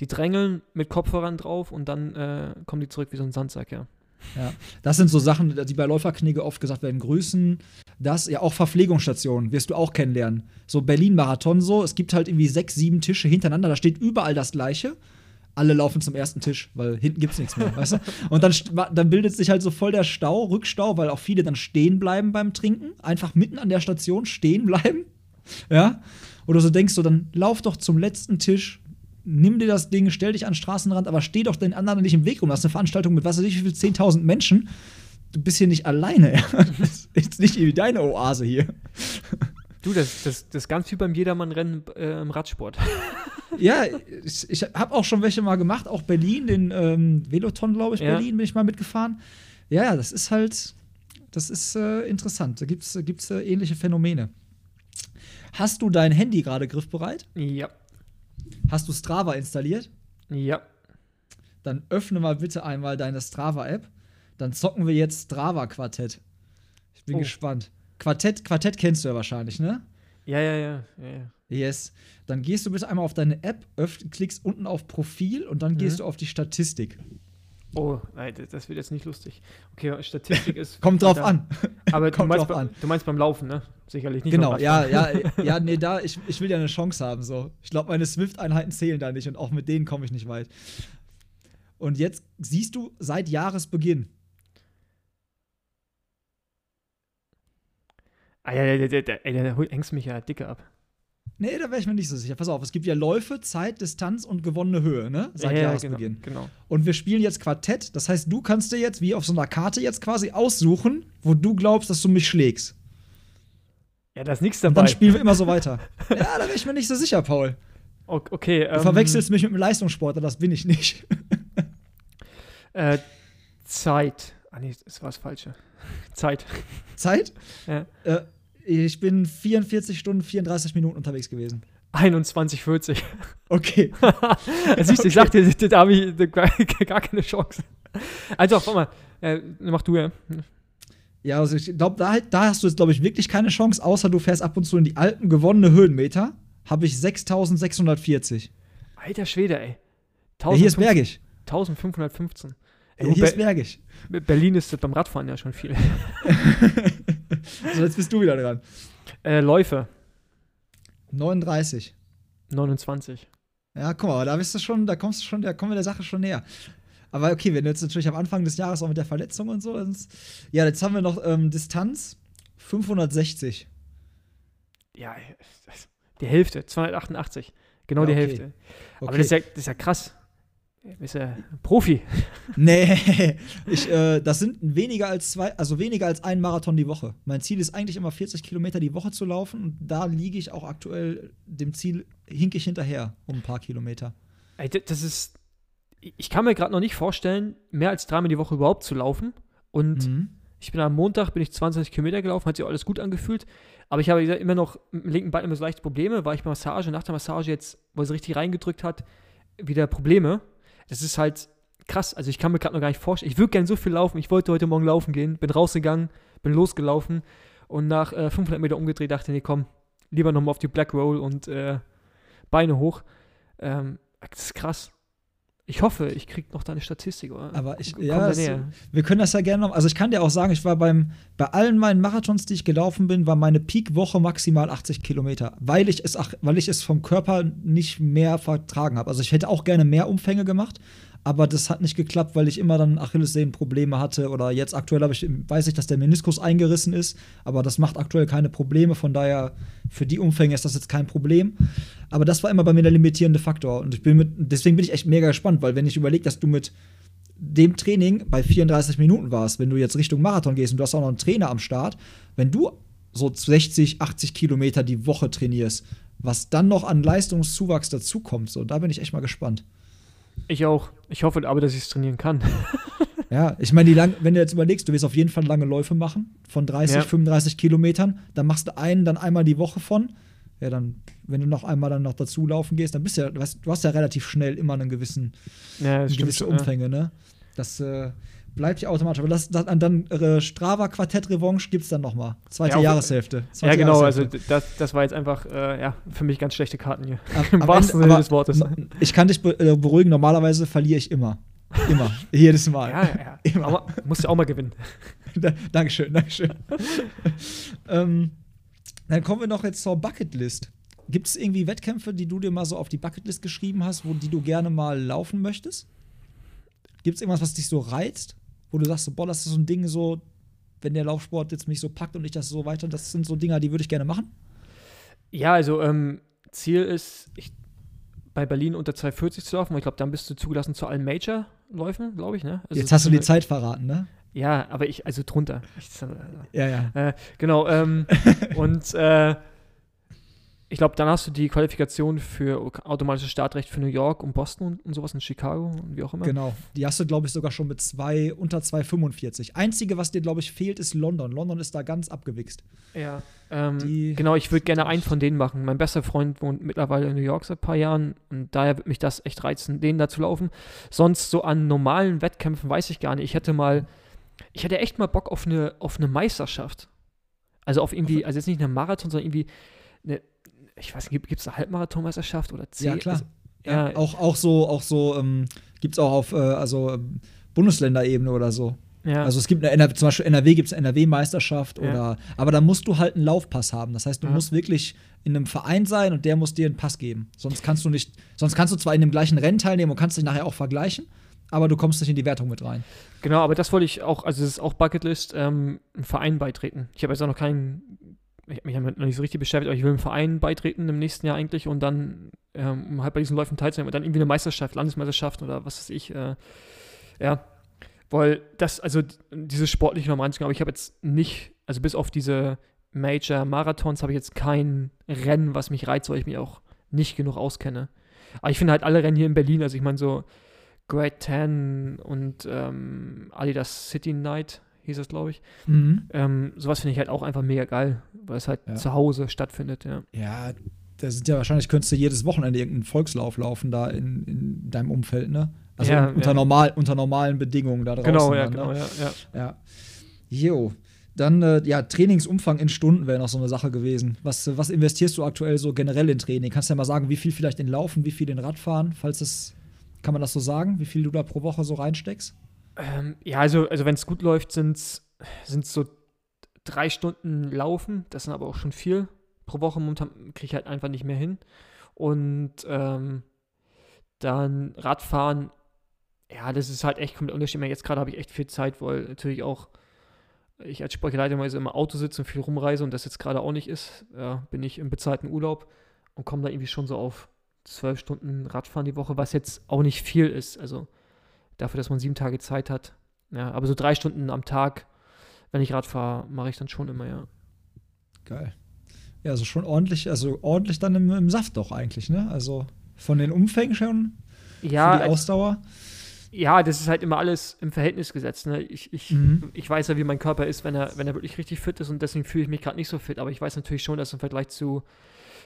Die drängeln mit Kopfhörern drauf und dann äh, kommen die zurück wie so ein Sandsack, ja. Ja, das sind so Sachen, die bei Läuferknigge oft gesagt werden. Grüßen, das, ja auch Verpflegungsstationen, wirst du auch kennenlernen. So Berlin-Marathon so, es gibt halt irgendwie sechs, sieben Tische hintereinander, da steht überall das Gleiche. Alle laufen zum ersten Tisch, weil hinten gibt's nichts mehr, weißt du? Und dann, dann bildet sich halt so voll der Stau, Rückstau, weil auch viele dann stehen bleiben beim Trinken, einfach mitten an der Station stehen bleiben. Ja? Oder so denkst du, dann lauf doch zum letzten Tisch, nimm dir das Ding, stell dich an den Straßenrand, aber steh doch den anderen nicht im Weg rum. Das ist eine Veranstaltung mit was weiß ich, wie viel 10.000 Menschen. Du bist hier nicht alleine. Das ist nicht deine Oase hier. Du, das, das, das ist ganz viel beim Jedermann-Rennen äh, im Radsport. Ja, ich, ich habe auch schon welche mal gemacht, auch Berlin, den ähm, Veloton, glaube ich, Ja. Berlin bin ich mal mitgefahren. Ja, ja, das ist halt, das ist äh, interessant. Da gibt es gibt's, äh, ähnliche Phänomene. Hast du dein Handy gerade griffbereit? ja. Hast du Strava installiert? Ja. Dann öffne mal bitte einmal deine Strava-App. Dann zocken wir jetzt Strava-Quartett. Ich bin Oh. gespannt. Quartett, Quartett kennst du ja wahrscheinlich, ne? Ja, ja, ja. ja, ja. Yes. Dann gehst du bitte einmal auf deine App, öff, klickst unten auf Profil und dann gehst Mhm. du auf die Statistik. Oh, nein, das- wird jetzt nicht lustig. Okay, Statistik ist. Kommt drauf da- an. Aber du Kommt meinst, drauf an. du meinst beim Laufen, ne? Sicherlich nicht. Genau, ja, ja, ja, nee, da, ich, ich will ja eine Chance haben, so. Ich glaube, meine Swift-Einheiten zählen da nicht und auch mit denen komme ich nicht weit. Und jetzt siehst du seit Jahresbeginn. Ah, ja, ja, der, der, ey, der hängst mich ja dicke ab. Nee, da wäre ich mir nicht so sicher. Pass auf, es gibt ja Läufe, Zeit, Distanz und gewonnene Höhe, ne? Seit ja, ja, Jahresbeginn. Genau, genau. Und wir spielen jetzt Quartett. Das heißt, du kannst dir jetzt wie auf so einer Karte jetzt quasi aussuchen, wo du glaubst, dass du mich schlägst. Ja, da ist nichts Und dabei. dann spielen wir immer so weiter. ja, da wäre ich mir nicht so sicher, Paul. Okay, Du ähm, verwechselst mich mit einem Leistungssportler, das bin ich nicht. Äh, Zeit. Ah, nee, das war das Falsche. Zeit. Zeit? Ja. Äh, ich bin 44 Stunden, 34 Minuten unterwegs gewesen. 21,40. Okay. Siehst du, ich sag dir, da, habe ich gar, keine Chance. Also, warte mal. Äh, mach du ja. Ja, also ich glaube, da, da hast du jetzt, glaube ich, wirklich keine Chance, außer du fährst ab und zu in die alten gewonnene Höhenmeter. Habe ich 6640. Alter Schwede, ey. Ja, hier ist bergig. 1515. Ey, Ja, hier ist Be bergig. Be- Berlin ist beim Radfahren ja schon viel. So, jetzt bist du wieder dran. Äh, Läufe. 39. 29. Ja, guck mal, da bist du schon, da kommst du schon, da kommen wir der Sache schon näher. Aber okay, wenn du jetzt natürlich am Anfang des Jahres auch mit der Verletzung und so, ist, ja, jetzt haben wir noch ähm, Distanz 560. Ja, die Hälfte. 288. Genau Ja, die okay. Hälfte. Okay. Aber das ist, ja, das ist ja krass. Du bist ja Profi. Nee, ich, äh, das sind weniger als zwei, also weniger als ein Marathon die Woche. Mein Ziel ist eigentlich immer 40 Kilometer die Woche zu laufen und da liege ich auch aktuell dem Ziel, hink ich hinterher um ein paar Kilometer. Ey, das ist. Ich kann mir gerade noch nicht vorstellen, mehr als dreimal die Woche überhaupt zu laufen. Und Mhm. ich bin am Montag, bin ich 20 Kilometer gelaufen, hat sich alles gut angefühlt. Aber ich habe gesagt, immer noch mit dem linken Bein immer so leichte Probleme, war ich bei Massage, nach der Massage jetzt, wo sie richtig reingedrückt hat, wieder Probleme. Das ist halt krass. Also ich kann mir gerade noch gar nicht vorstellen. Ich würde gerne so viel laufen. Ich wollte heute Morgen laufen gehen, bin rausgegangen, bin losgelaufen und nach äh, 500 Meter umgedreht, dachte, nee, komm, lieber nochmal auf die Black Roll und äh, Beine hoch. Ähm, das ist krass. Ich hoffe, ich krieg noch deine Statistik. Oder? Aber ich, ja, es, wir können das ja gerne noch. Also ich kann dir auch sagen, ich war beim, bei allen meinen Marathons, die ich gelaufen bin, war meine Peak-Woche maximal 80 Kilometer, weil ich es, ach, weil ich es vom Körper nicht mehr vertragen habe. Also ich hätte auch gerne mehr Umfänge gemacht, aber das hat nicht geklappt, weil ich immer dann Achillessehnenprobleme hatte oder jetzt aktuell ich, weiß ich, dass der Meniskus eingerissen ist, aber das macht aktuell keine Probleme, von daher für die Umfänge ist das jetzt kein Problem. Aber das war immer bei mir der limitierende Faktor und ich bin mit, deswegen bin ich echt mega gespannt, weil wenn ich überlege, dass du mit dem Training bei 34 Minuten warst, wenn du jetzt Richtung Marathon gehst und du hast auch noch einen Trainer am Start, wenn du so 60, 80 Kilometer die Woche trainierst, was dann noch an Leistungszuwachs dazukommt, so da bin ich echt mal gespannt. Ich auch. Ich hoffe aber, dass ich es trainieren kann. ja, ich meine, wenn du jetzt überlegst, du wirst auf jeden Fall lange Läufe machen, von 30, ja. 35 Kilometern, dann machst du einen dann einmal die Woche von. Ja, dann, wenn du noch einmal dann noch dazu laufen gehst, dann bist du ja, du hast, du hast ja relativ schnell immer einen gewissen, ja, eine gewisse Umfänge, ja. ne? Das, äh, bleibt ja automatisch. Aber das, das dann äh, Strava Quartett Revanche gibt es dann nochmal. Zweite ja, Jahreshälfte. Zweite ja, genau. Also Jahreshälfte. Also das, das war jetzt einfach äh, ja, für mich ganz schlechte Karten hier. Im wahrsten Sinne des Wortes. Ich kann dich äh, beruhigen, normalerweise verliere ich immer. Immer. Jedes Mal. Ja, ja. Immer. Aber musst du auch mal gewinnen. Dankeschön, Dankeschön. ähm, dann kommen wir noch jetzt zur Bucketlist. Gibt es irgendwie Wettkämpfe, die du dir mal so auf die Bucketlist geschrieben hast, wo die du gerne mal laufen möchtest? Gibt es irgendwas, was dich so reizt? wo du sagst, boah, das ist so ein Ding, so, wenn der Laufsport jetzt mich so packt und ich das so weiter, das sind so Dinger, die würde ich gerne machen? Ja, also ähm, Ziel ist, ich, bei Berlin unter 240 zu laufen, ich glaube, dann bist du zugelassen zu allen Major-Läufen, glaube ich, ne? Also jetzt hast du die Zeit verraten, ne? Ja, aber ich, also drunter. Ich, äh, ja, ja. Äh, genau, ähm, und äh, ich glaube, dann hast du die Qualifikation für automatisches Startrecht für New York und Boston und, und sowas in Chicago und wie auch immer. Genau. Die hast du, glaube ich, sogar schon mit zwei, unter 2,45. Einzige, was dir, glaube ich, fehlt, ist London. London ist da ganz abgewichst. Ja. Ähm, genau, ich würde gerne einen von denen machen. Mein bester Freund wohnt mittlerweile in New York seit ein paar Jahren und daher würde mich das echt reizen, den da zu laufen. Sonst so an normalen Wettkämpfen weiß ich gar nicht. Ich hätte mal, ich hätte echt mal Bock auf eine, auf eine Meisterschaft. Also auf irgendwie, also jetzt nicht eine Marathon, sondern irgendwie eine ich weiß nicht, gibt es eine Halbmarathonmeisterschaft oder zehn? Ja, klar. Also, ja, ja, auch, auch so, auch so ähm, gibt es auch auf äh, also, ähm, Bundesländerebene oder so. Ja. Also es gibt eine, zum Beispiel NRW gibt es NRW-Meisterschaft ja. oder aber da musst du halt einen Laufpass haben. Das heißt, du ja. musst wirklich in einem Verein sein und der muss dir einen Pass geben. Sonst kannst du nicht, sonst kannst du zwar in dem gleichen Rennen teilnehmen und kannst dich nachher auch vergleichen, aber du kommst nicht in die Wertung mit rein. Genau, aber das wollte ich auch, also es ist auch Bucketlist, ähm, einen Verein beitreten. Ich habe jetzt auch noch keinen ich habe mich damit noch nicht so richtig beschäftigt, aber ich will einem Verein beitreten im nächsten Jahr eigentlich und dann, ähm, halt bei diesen Läufen teilzunehmen und dann irgendwie eine Meisterschaft, Landesmeisterschaft oder was weiß ich, äh, ja. Weil das, also dieses sportliche anzugehen, aber ich habe jetzt nicht, also bis auf diese Major-Marathons habe ich jetzt kein Rennen, was mich reizt, weil ich mich auch nicht genug auskenne. Aber ich finde halt alle Rennen hier in Berlin, also ich meine so Great Ten und ähm, Adidas City Night, hieß es, glaube ich. Mhm. Ähm, sowas finde ich halt auch einfach mega geil, weil es halt ja. zu Hause stattfindet, ja. Ja, da sind ja wahrscheinlich, könntest du jedes Wochenende irgendeinen Volkslauf laufen da in, in deinem Umfeld, ne? Also ja, unter, ja. Normal, unter normalen Bedingungen da draußen. Genau, ja, dann, ne? genau, ja, ja. ja. Jo. Dann, äh, ja, Trainingsumfang in Stunden wäre noch so eine Sache gewesen. Was, was investierst du aktuell so generell in Training? Kannst du ja mal sagen, wie viel vielleicht in Laufen, wie viel in Radfahren, falls es, kann man das so sagen, wie viel du da pro Woche so reinsteckst? Ähm, ja, also, also wenn es gut läuft, sind es so drei Stunden Laufen. Das sind aber auch schon viel pro Woche. Momentan kriege ich halt einfach nicht mehr hin. Und ähm, dann Radfahren, ja, das ist halt echt komplett unterschiedlich. Jetzt gerade habe ich echt viel Zeit, weil natürlich auch ich als Sportleiter immer im Auto sitze und viel rumreise und das jetzt gerade auch nicht ist. Ja, bin ich im bezahlten Urlaub und komme da irgendwie schon so auf zwölf Stunden Radfahren die Woche, was jetzt auch nicht viel ist. Also dafür, dass man sieben Tage Zeit hat. Ja, aber so drei Stunden am Tag, wenn ich Rad fahre, mache ich dann schon immer, ja. Geil. Ja, also schon ordentlich, also ordentlich dann im, im Saft doch eigentlich, ne? Also von den Umfängen schon. Ja. Für die Ausdauer. Ja, das ist halt immer alles im Verhältnis gesetzt. Ne? Ich, ich, mhm. ich weiß ja, wie mein Körper ist, wenn er, wenn er wirklich richtig fit ist und deswegen fühle ich mich gerade nicht so fit. Aber ich weiß natürlich schon, dass im Vergleich zu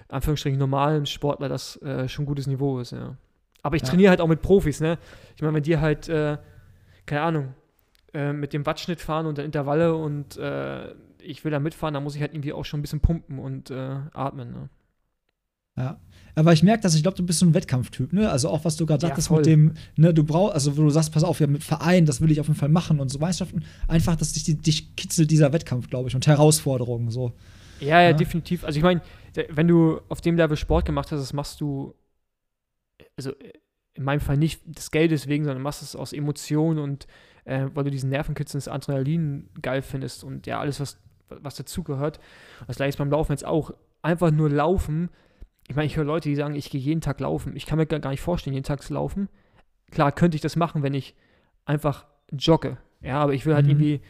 Anführungsstrichen normalen Sportler das äh, schon ein gutes Niveau ist, ja. Aber ich ja. trainiere halt auch mit Profis, ne? Ich meine, wenn die halt, äh, keine Ahnung, äh, mit dem Wattschnitt fahren und dann Intervalle und äh, ich will da mitfahren, da muss ich halt irgendwie auch schon ein bisschen pumpen und äh, atmen. Ne? Ja. Aber ich merke, dass ich glaube, du bist so ein Wettkampftyp, ne? Also auch was du gerade Ja, sagtest voll. mit dem, ne, du brauchst, also wo du sagst, pass auf, ja, mit Verein, das will ich auf jeden Fall machen und so Meisterschaften, einfach, dass dich, dich kitzelt dieser Wettkampf, glaube ich, und Herausforderungen so. Ja, ja, Ja. definitiv. Also ich meine, wenn du auf dem Level Sport gemacht hast, das machst du, also äh, in meinem Fall nicht des Geldes wegen, sondern machst es aus Emotionen und äh, weil du diesen Nervenkitzel, das Adrenalin geil findest und ja, alles, was, was dazugehört. Das gleiche ist beim Laufen jetzt auch. Einfach nur laufen. Ich meine, ich höre Leute, die sagen, ich gehe jeden Tag laufen. Ich kann mir gar nicht vorstellen, jeden Tag zu laufen. Klar, könnte ich das machen, wenn ich einfach jogge. Ja, aber ich will halt Mhm. irgendwie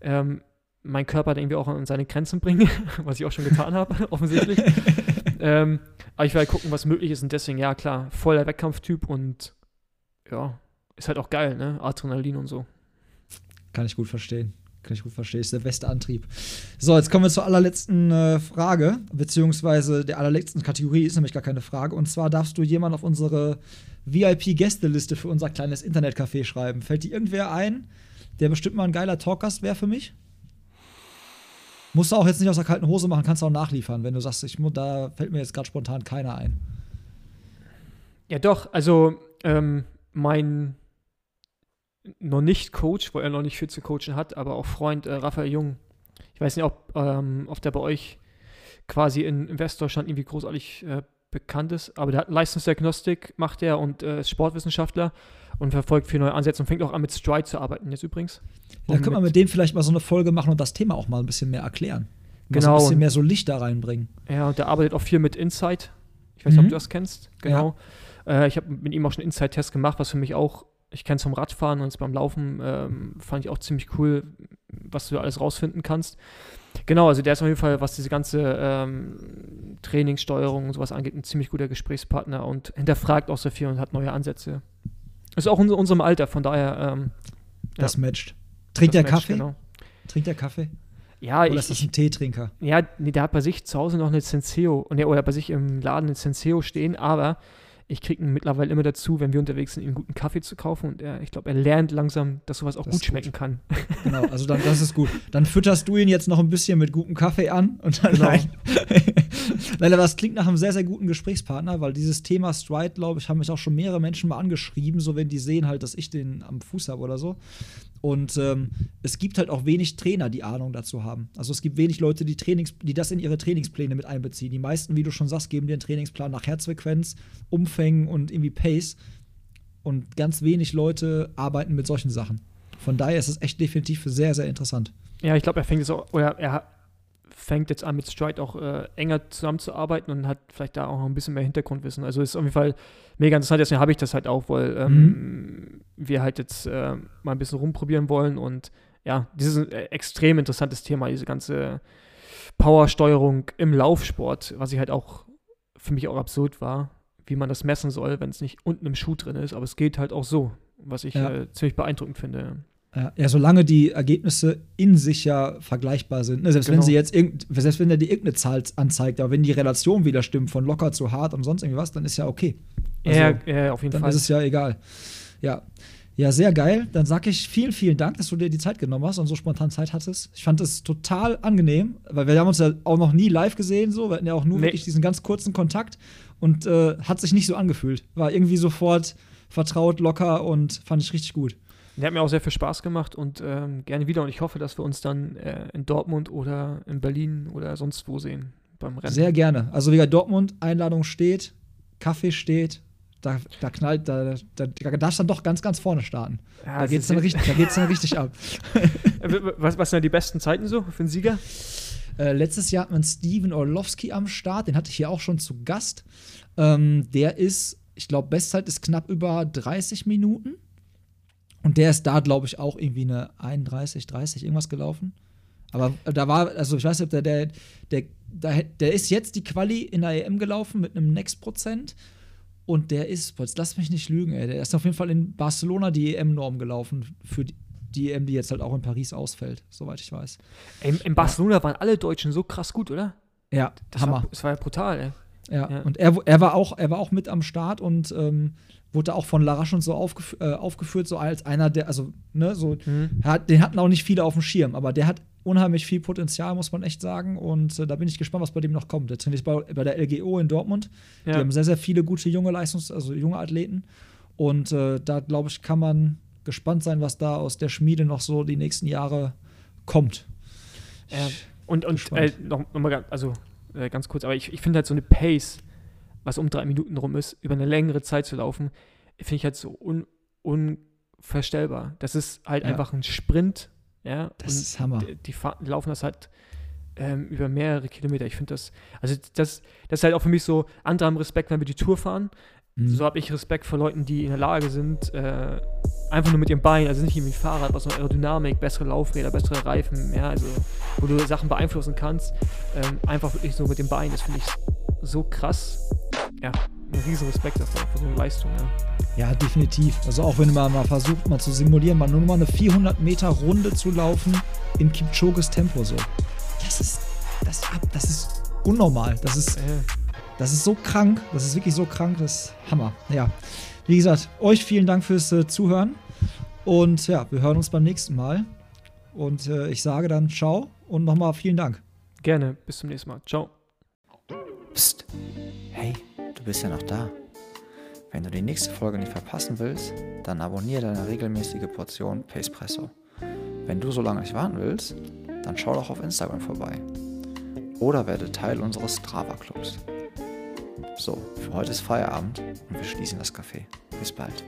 ähm, meinen Körper dann irgendwie auch an seine Grenzen bringen, was ich auch schon getan habe, offensichtlich. ähm, aber ich will halt gucken, was möglich ist und deswegen, ja klar, voll der Wettkampftyp und ja, ist halt auch geil, ne? Adrenalin und so. Kann ich gut verstehen. Kann ich gut verstehen. Ist der beste Antrieb. So, jetzt kommen wir zur allerletzten äh, Frage, beziehungsweise der allerletzten Kategorie ist nämlich gar keine Frage. Und zwar darfst du jemanden auf unsere VIP-Gästeliste für unser kleines Internetcafé schreiben. Fällt dir irgendwer ein, der bestimmt mal ein geiler Talkgast wäre für mich? Musst du auch jetzt nicht aus der kalten Hose machen, kannst du auch nachliefern, wenn du sagst, ich, da fällt mir jetzt gerade spontan keiner ein. Ja, doch, also ähm, mein noch nicht Coach, weil er noch nicht viel zu coachen hat, aber auch Freund äh, Raphael Jung. Ich weiß nicht, ob, ähm, ob der bei euch quasi in, Westdeutschland irgendwie großartig äh, bekannt ist, aber der hat Leistungsdiagnostik, macht er und äh, ist Sportwissenschaftler und verfolgt viele neue Ansätze und fängt auch an mit Stride zu arbeiten jetzt übrigens. Da können wir mit dem vielleicht mal so eine Folge machen und das Thema auch mal ein bisschen mehr erklären. Genau. ein bisschen mehr so Licht da reinbringen. Ja, und der arbeitet auch viel mit Insight. Ich weiß nicht, Mhm. ob du das kennst. Genau. Äh, ich habe mit ihm auch schon Insight-Test gemacht, was für mich auch, ich kenne es vom Radfahren und beim Laufen ähm, fand ich auch ziemlich cool, was du alles rausfinden kannst. Genau, also der ist auf jeden Fall, was diese ganze ähm, Trainingssteuerung und sowas angeht, ein ziemlich guter Gesprächspartner und hinterfragt auch sehr viel und hat neue Ansätze. Ist auch in unserem Alter, von daher. Ähm, Das ja, matcht. Trinkt das der matcht, Kaffee? Genau. Trinkt der Kaffee? Ja, Oder ich, ist das ein Teetrinker? Ja, nee, der hat bei sich zu Hause noch eine Senseo, nee, oder bei sich im Laden eine Senseo stehen, aber ich kriege ihn mittlerweile immer dazu, wenn wir unterwegs sind, ihm guten Kaffee zu kaufen und er, ich glaube, er lernt langsam, dass sowas auch Das gut schmecken kann. Genau, also dann, das ist gut. Dann fütterst du ihn jetzt noch ein bisschen mit gutem Kaffee an und dann Genau. nein. Nein, aber das klingt nach einem sehr, sehr guten Gesprächspartner, weil dieses Thema Stride, glaube ich, haben mich auch schon mehrere Menschen mal angeschrieben, so wenn die sehen halt, dass ich den am Fuß habe oder so. Und ähm, es gibt halt auch wenig Trainer, die Ahnung dazu haben. Also es gibt wenig Leute, die, Trainings, die das in ihre Trainingspläne mit einbeziehen. Die meisten, wie du schon sagst, geben dir einen Trainingsplan nach Herzfrequenz, Umfängen und irgendwie Pace. Und ganz wenig Leute arbeiten mit solchen Sachen. Von daher ist es echt definitiv sehr, sehr interessant. Ja, ich glaube, er fängt jetzt auch, oder er fängt jetzt an mit Stride auch äh, enger zusammenzuarbeiten und hat vielleicht da auch noch ein bisschen mehr Hintergrundwissen. Also ist auf jeden Fall mega interessant, deswegen habe ich das halt auch, weil ähm, wir halt jetzt äh, mal ein bisschen rumprobieren wollen und ja, dieses ist ein äh, extrem interessantes Thema, diese ganze Powersteuerung im Laufsport, was ich halt auch für mich auch absurd war, wie man das messen soll, wenn es nicht unten im Schuh drin ist, aber es geht halt auch so, was ich Ja. äh, ziemlich beeindruckend finde. Ja, ja, solange die Ergebnisse in sich ja vergleichbar sind. Ne? Selbst wenn Genau. sie jetzt irgend, selbst wenn er die irgendeine Zahl anzeigt, aber wenn die Relation wieder stimmt, von locker zu hart und sonst irgendwie was, dann ist ja okay. Also, ja, ja, auf jeden dann Fall. ist es ja egal. Ja. Ja, sehr geil. Dann sag ich vielen, vielen Dank, dass du dir die Zeit genommen hast und so spontan Zeit hattest. Ich fand es total angenehm, weil wir haben uns ja auch noch nie live gesehen, so. Wir hatten ja auch nur Nee. wirklich diesen ganz kurzen Kontakt und äh, hat sich nicht so angefühlt. War irgendwie sofort vertraut, locker und fand ich richtig gut. Der hat mir auch sehr viel Spaß gemacht und ähm, gerne wieder. Und ich hoffe, dass wir uns dann äh, in Dortmund oder in Berlin oder sonst wo sehen beim Rennen. Sehr gerne. Also wie gesagt, Dortmund, Einladung steht, Kaffee steht, da, da knallt, da, da, da darfst du dann doch ganz, ganz vorne starten. ja, Da es geht's ist dann richtig, da geht's dann richtig ab. Äh, was, was sind denn die besten Zeiten so für einen Sieger? Äh, letztes Jahr wir einen Steven Orlowski am Start, den hatte ich hier auch schon zu Gast. Ähm, der ist, ich glaube, Bestzeit ist knapp über 30 Minuten. Und der ist da, glaube ich, auch irgendwie eine 31, 30 irgendwas gelaufen. Aber da war, also ich weiß nicht, ob der, der, der, der, ist jetzt die Quali in der EM gelaufen mit einem Next-Prozent. Und der ist, jetzt lass mich nicht lügen, ey. Der ist auf jeden Fall in Barcelona die EM-Norm gelaufen für die, die EM, die jetzt halt auch in Paris ausfällt, soweit ich weiß. Ey, in Barcelona waren alle Deutschen so krass gut, oder? Ja, Das Hammer. War, das war ja brutal, ey. Ja, Ja. und er, er, war auch, er war auch mit am Start und ähm, wurde auch von Larache und so aufgef äh, aufgeführt, so als einer der, also, ne, so, Mhm. hat, den hatten auch nicht viele auf dem Schirm, aber der hat unheimlich viel Potenzial, muss man echt sagen. Und äh, da bin ich gespannt, was bei dem noch kommt. Der trainiert bei, bei der LGO in Dortmund. Ja. Die haben sehr, sehr viele gute junge Leistungs-, also junge Athleten. Und äh, da, glaube ich, kann man gespannt sein, was da aus der Schmiede noch so die nächsten Jahre kommt. Ja. Und, und äh, noch, noch, also äh, ganz kurz, aber ich, ich finde halt so eine Pace, was um drei Minuten rum ist, über eine längere Zeit zu laufen, finde ich halt so un, unvorstellbar. Das ist halt ja. einfach ein Sprint, ja. Das ist Hammer. Die, die, laufen das halt ähm, über mehrere Kilometer. Ich finde das, also das, das ist halt auch für mich so, andere haben Respekt, wenn wir die Tour fahren. Mhm. So habe ich Respekt vor Leuten, die in der Lage sind, äh, einfach nur mit ihrem Bein, also nicht irgendwie Fahrrad, was noch Aerodynamik, bessere Laufräder, bessere Reifen, ja, also wo du Sachen beeinflussen kannst, ähm, einfach wirklich so mit dem Bein, das finde ich so krass. Ja, ein riesen Respekt davor, für so eine Leistung, ja. Ja, definitiv. Also auch wenn man mal versucht, mal zu simulieren, mal nur mal eine 400 Meter Runde zu laufen in Kipchoges Tempo so. Das ist, das, das ist unnormal. Das ist, äh. Das ist so krank. Das ist wirklich so krank. Das ist Hammer. Ja. Wie gesagt, euch vielen Dank fürs äh, Zuhören. Und ja, wir hören uns beim nächsten Mal. Und äh, ich sage dann ciao und nochmal vielen Dank. Gerne. Bis zum nächsten Mal. Ciao. Psst. Hey, du bist ja noch da. Wenn du die nächste Folge nicht verpassen willst, dann abonniere deine regelmäßige Portion Pacepresso. Wenn du so lange nicht warten willst, dann schau doch auf Instagram vorbei. Oder werde Teil unseres Strava-Clubs. So, für heute ist Feierabend und wir schließen das Café. Bis bald.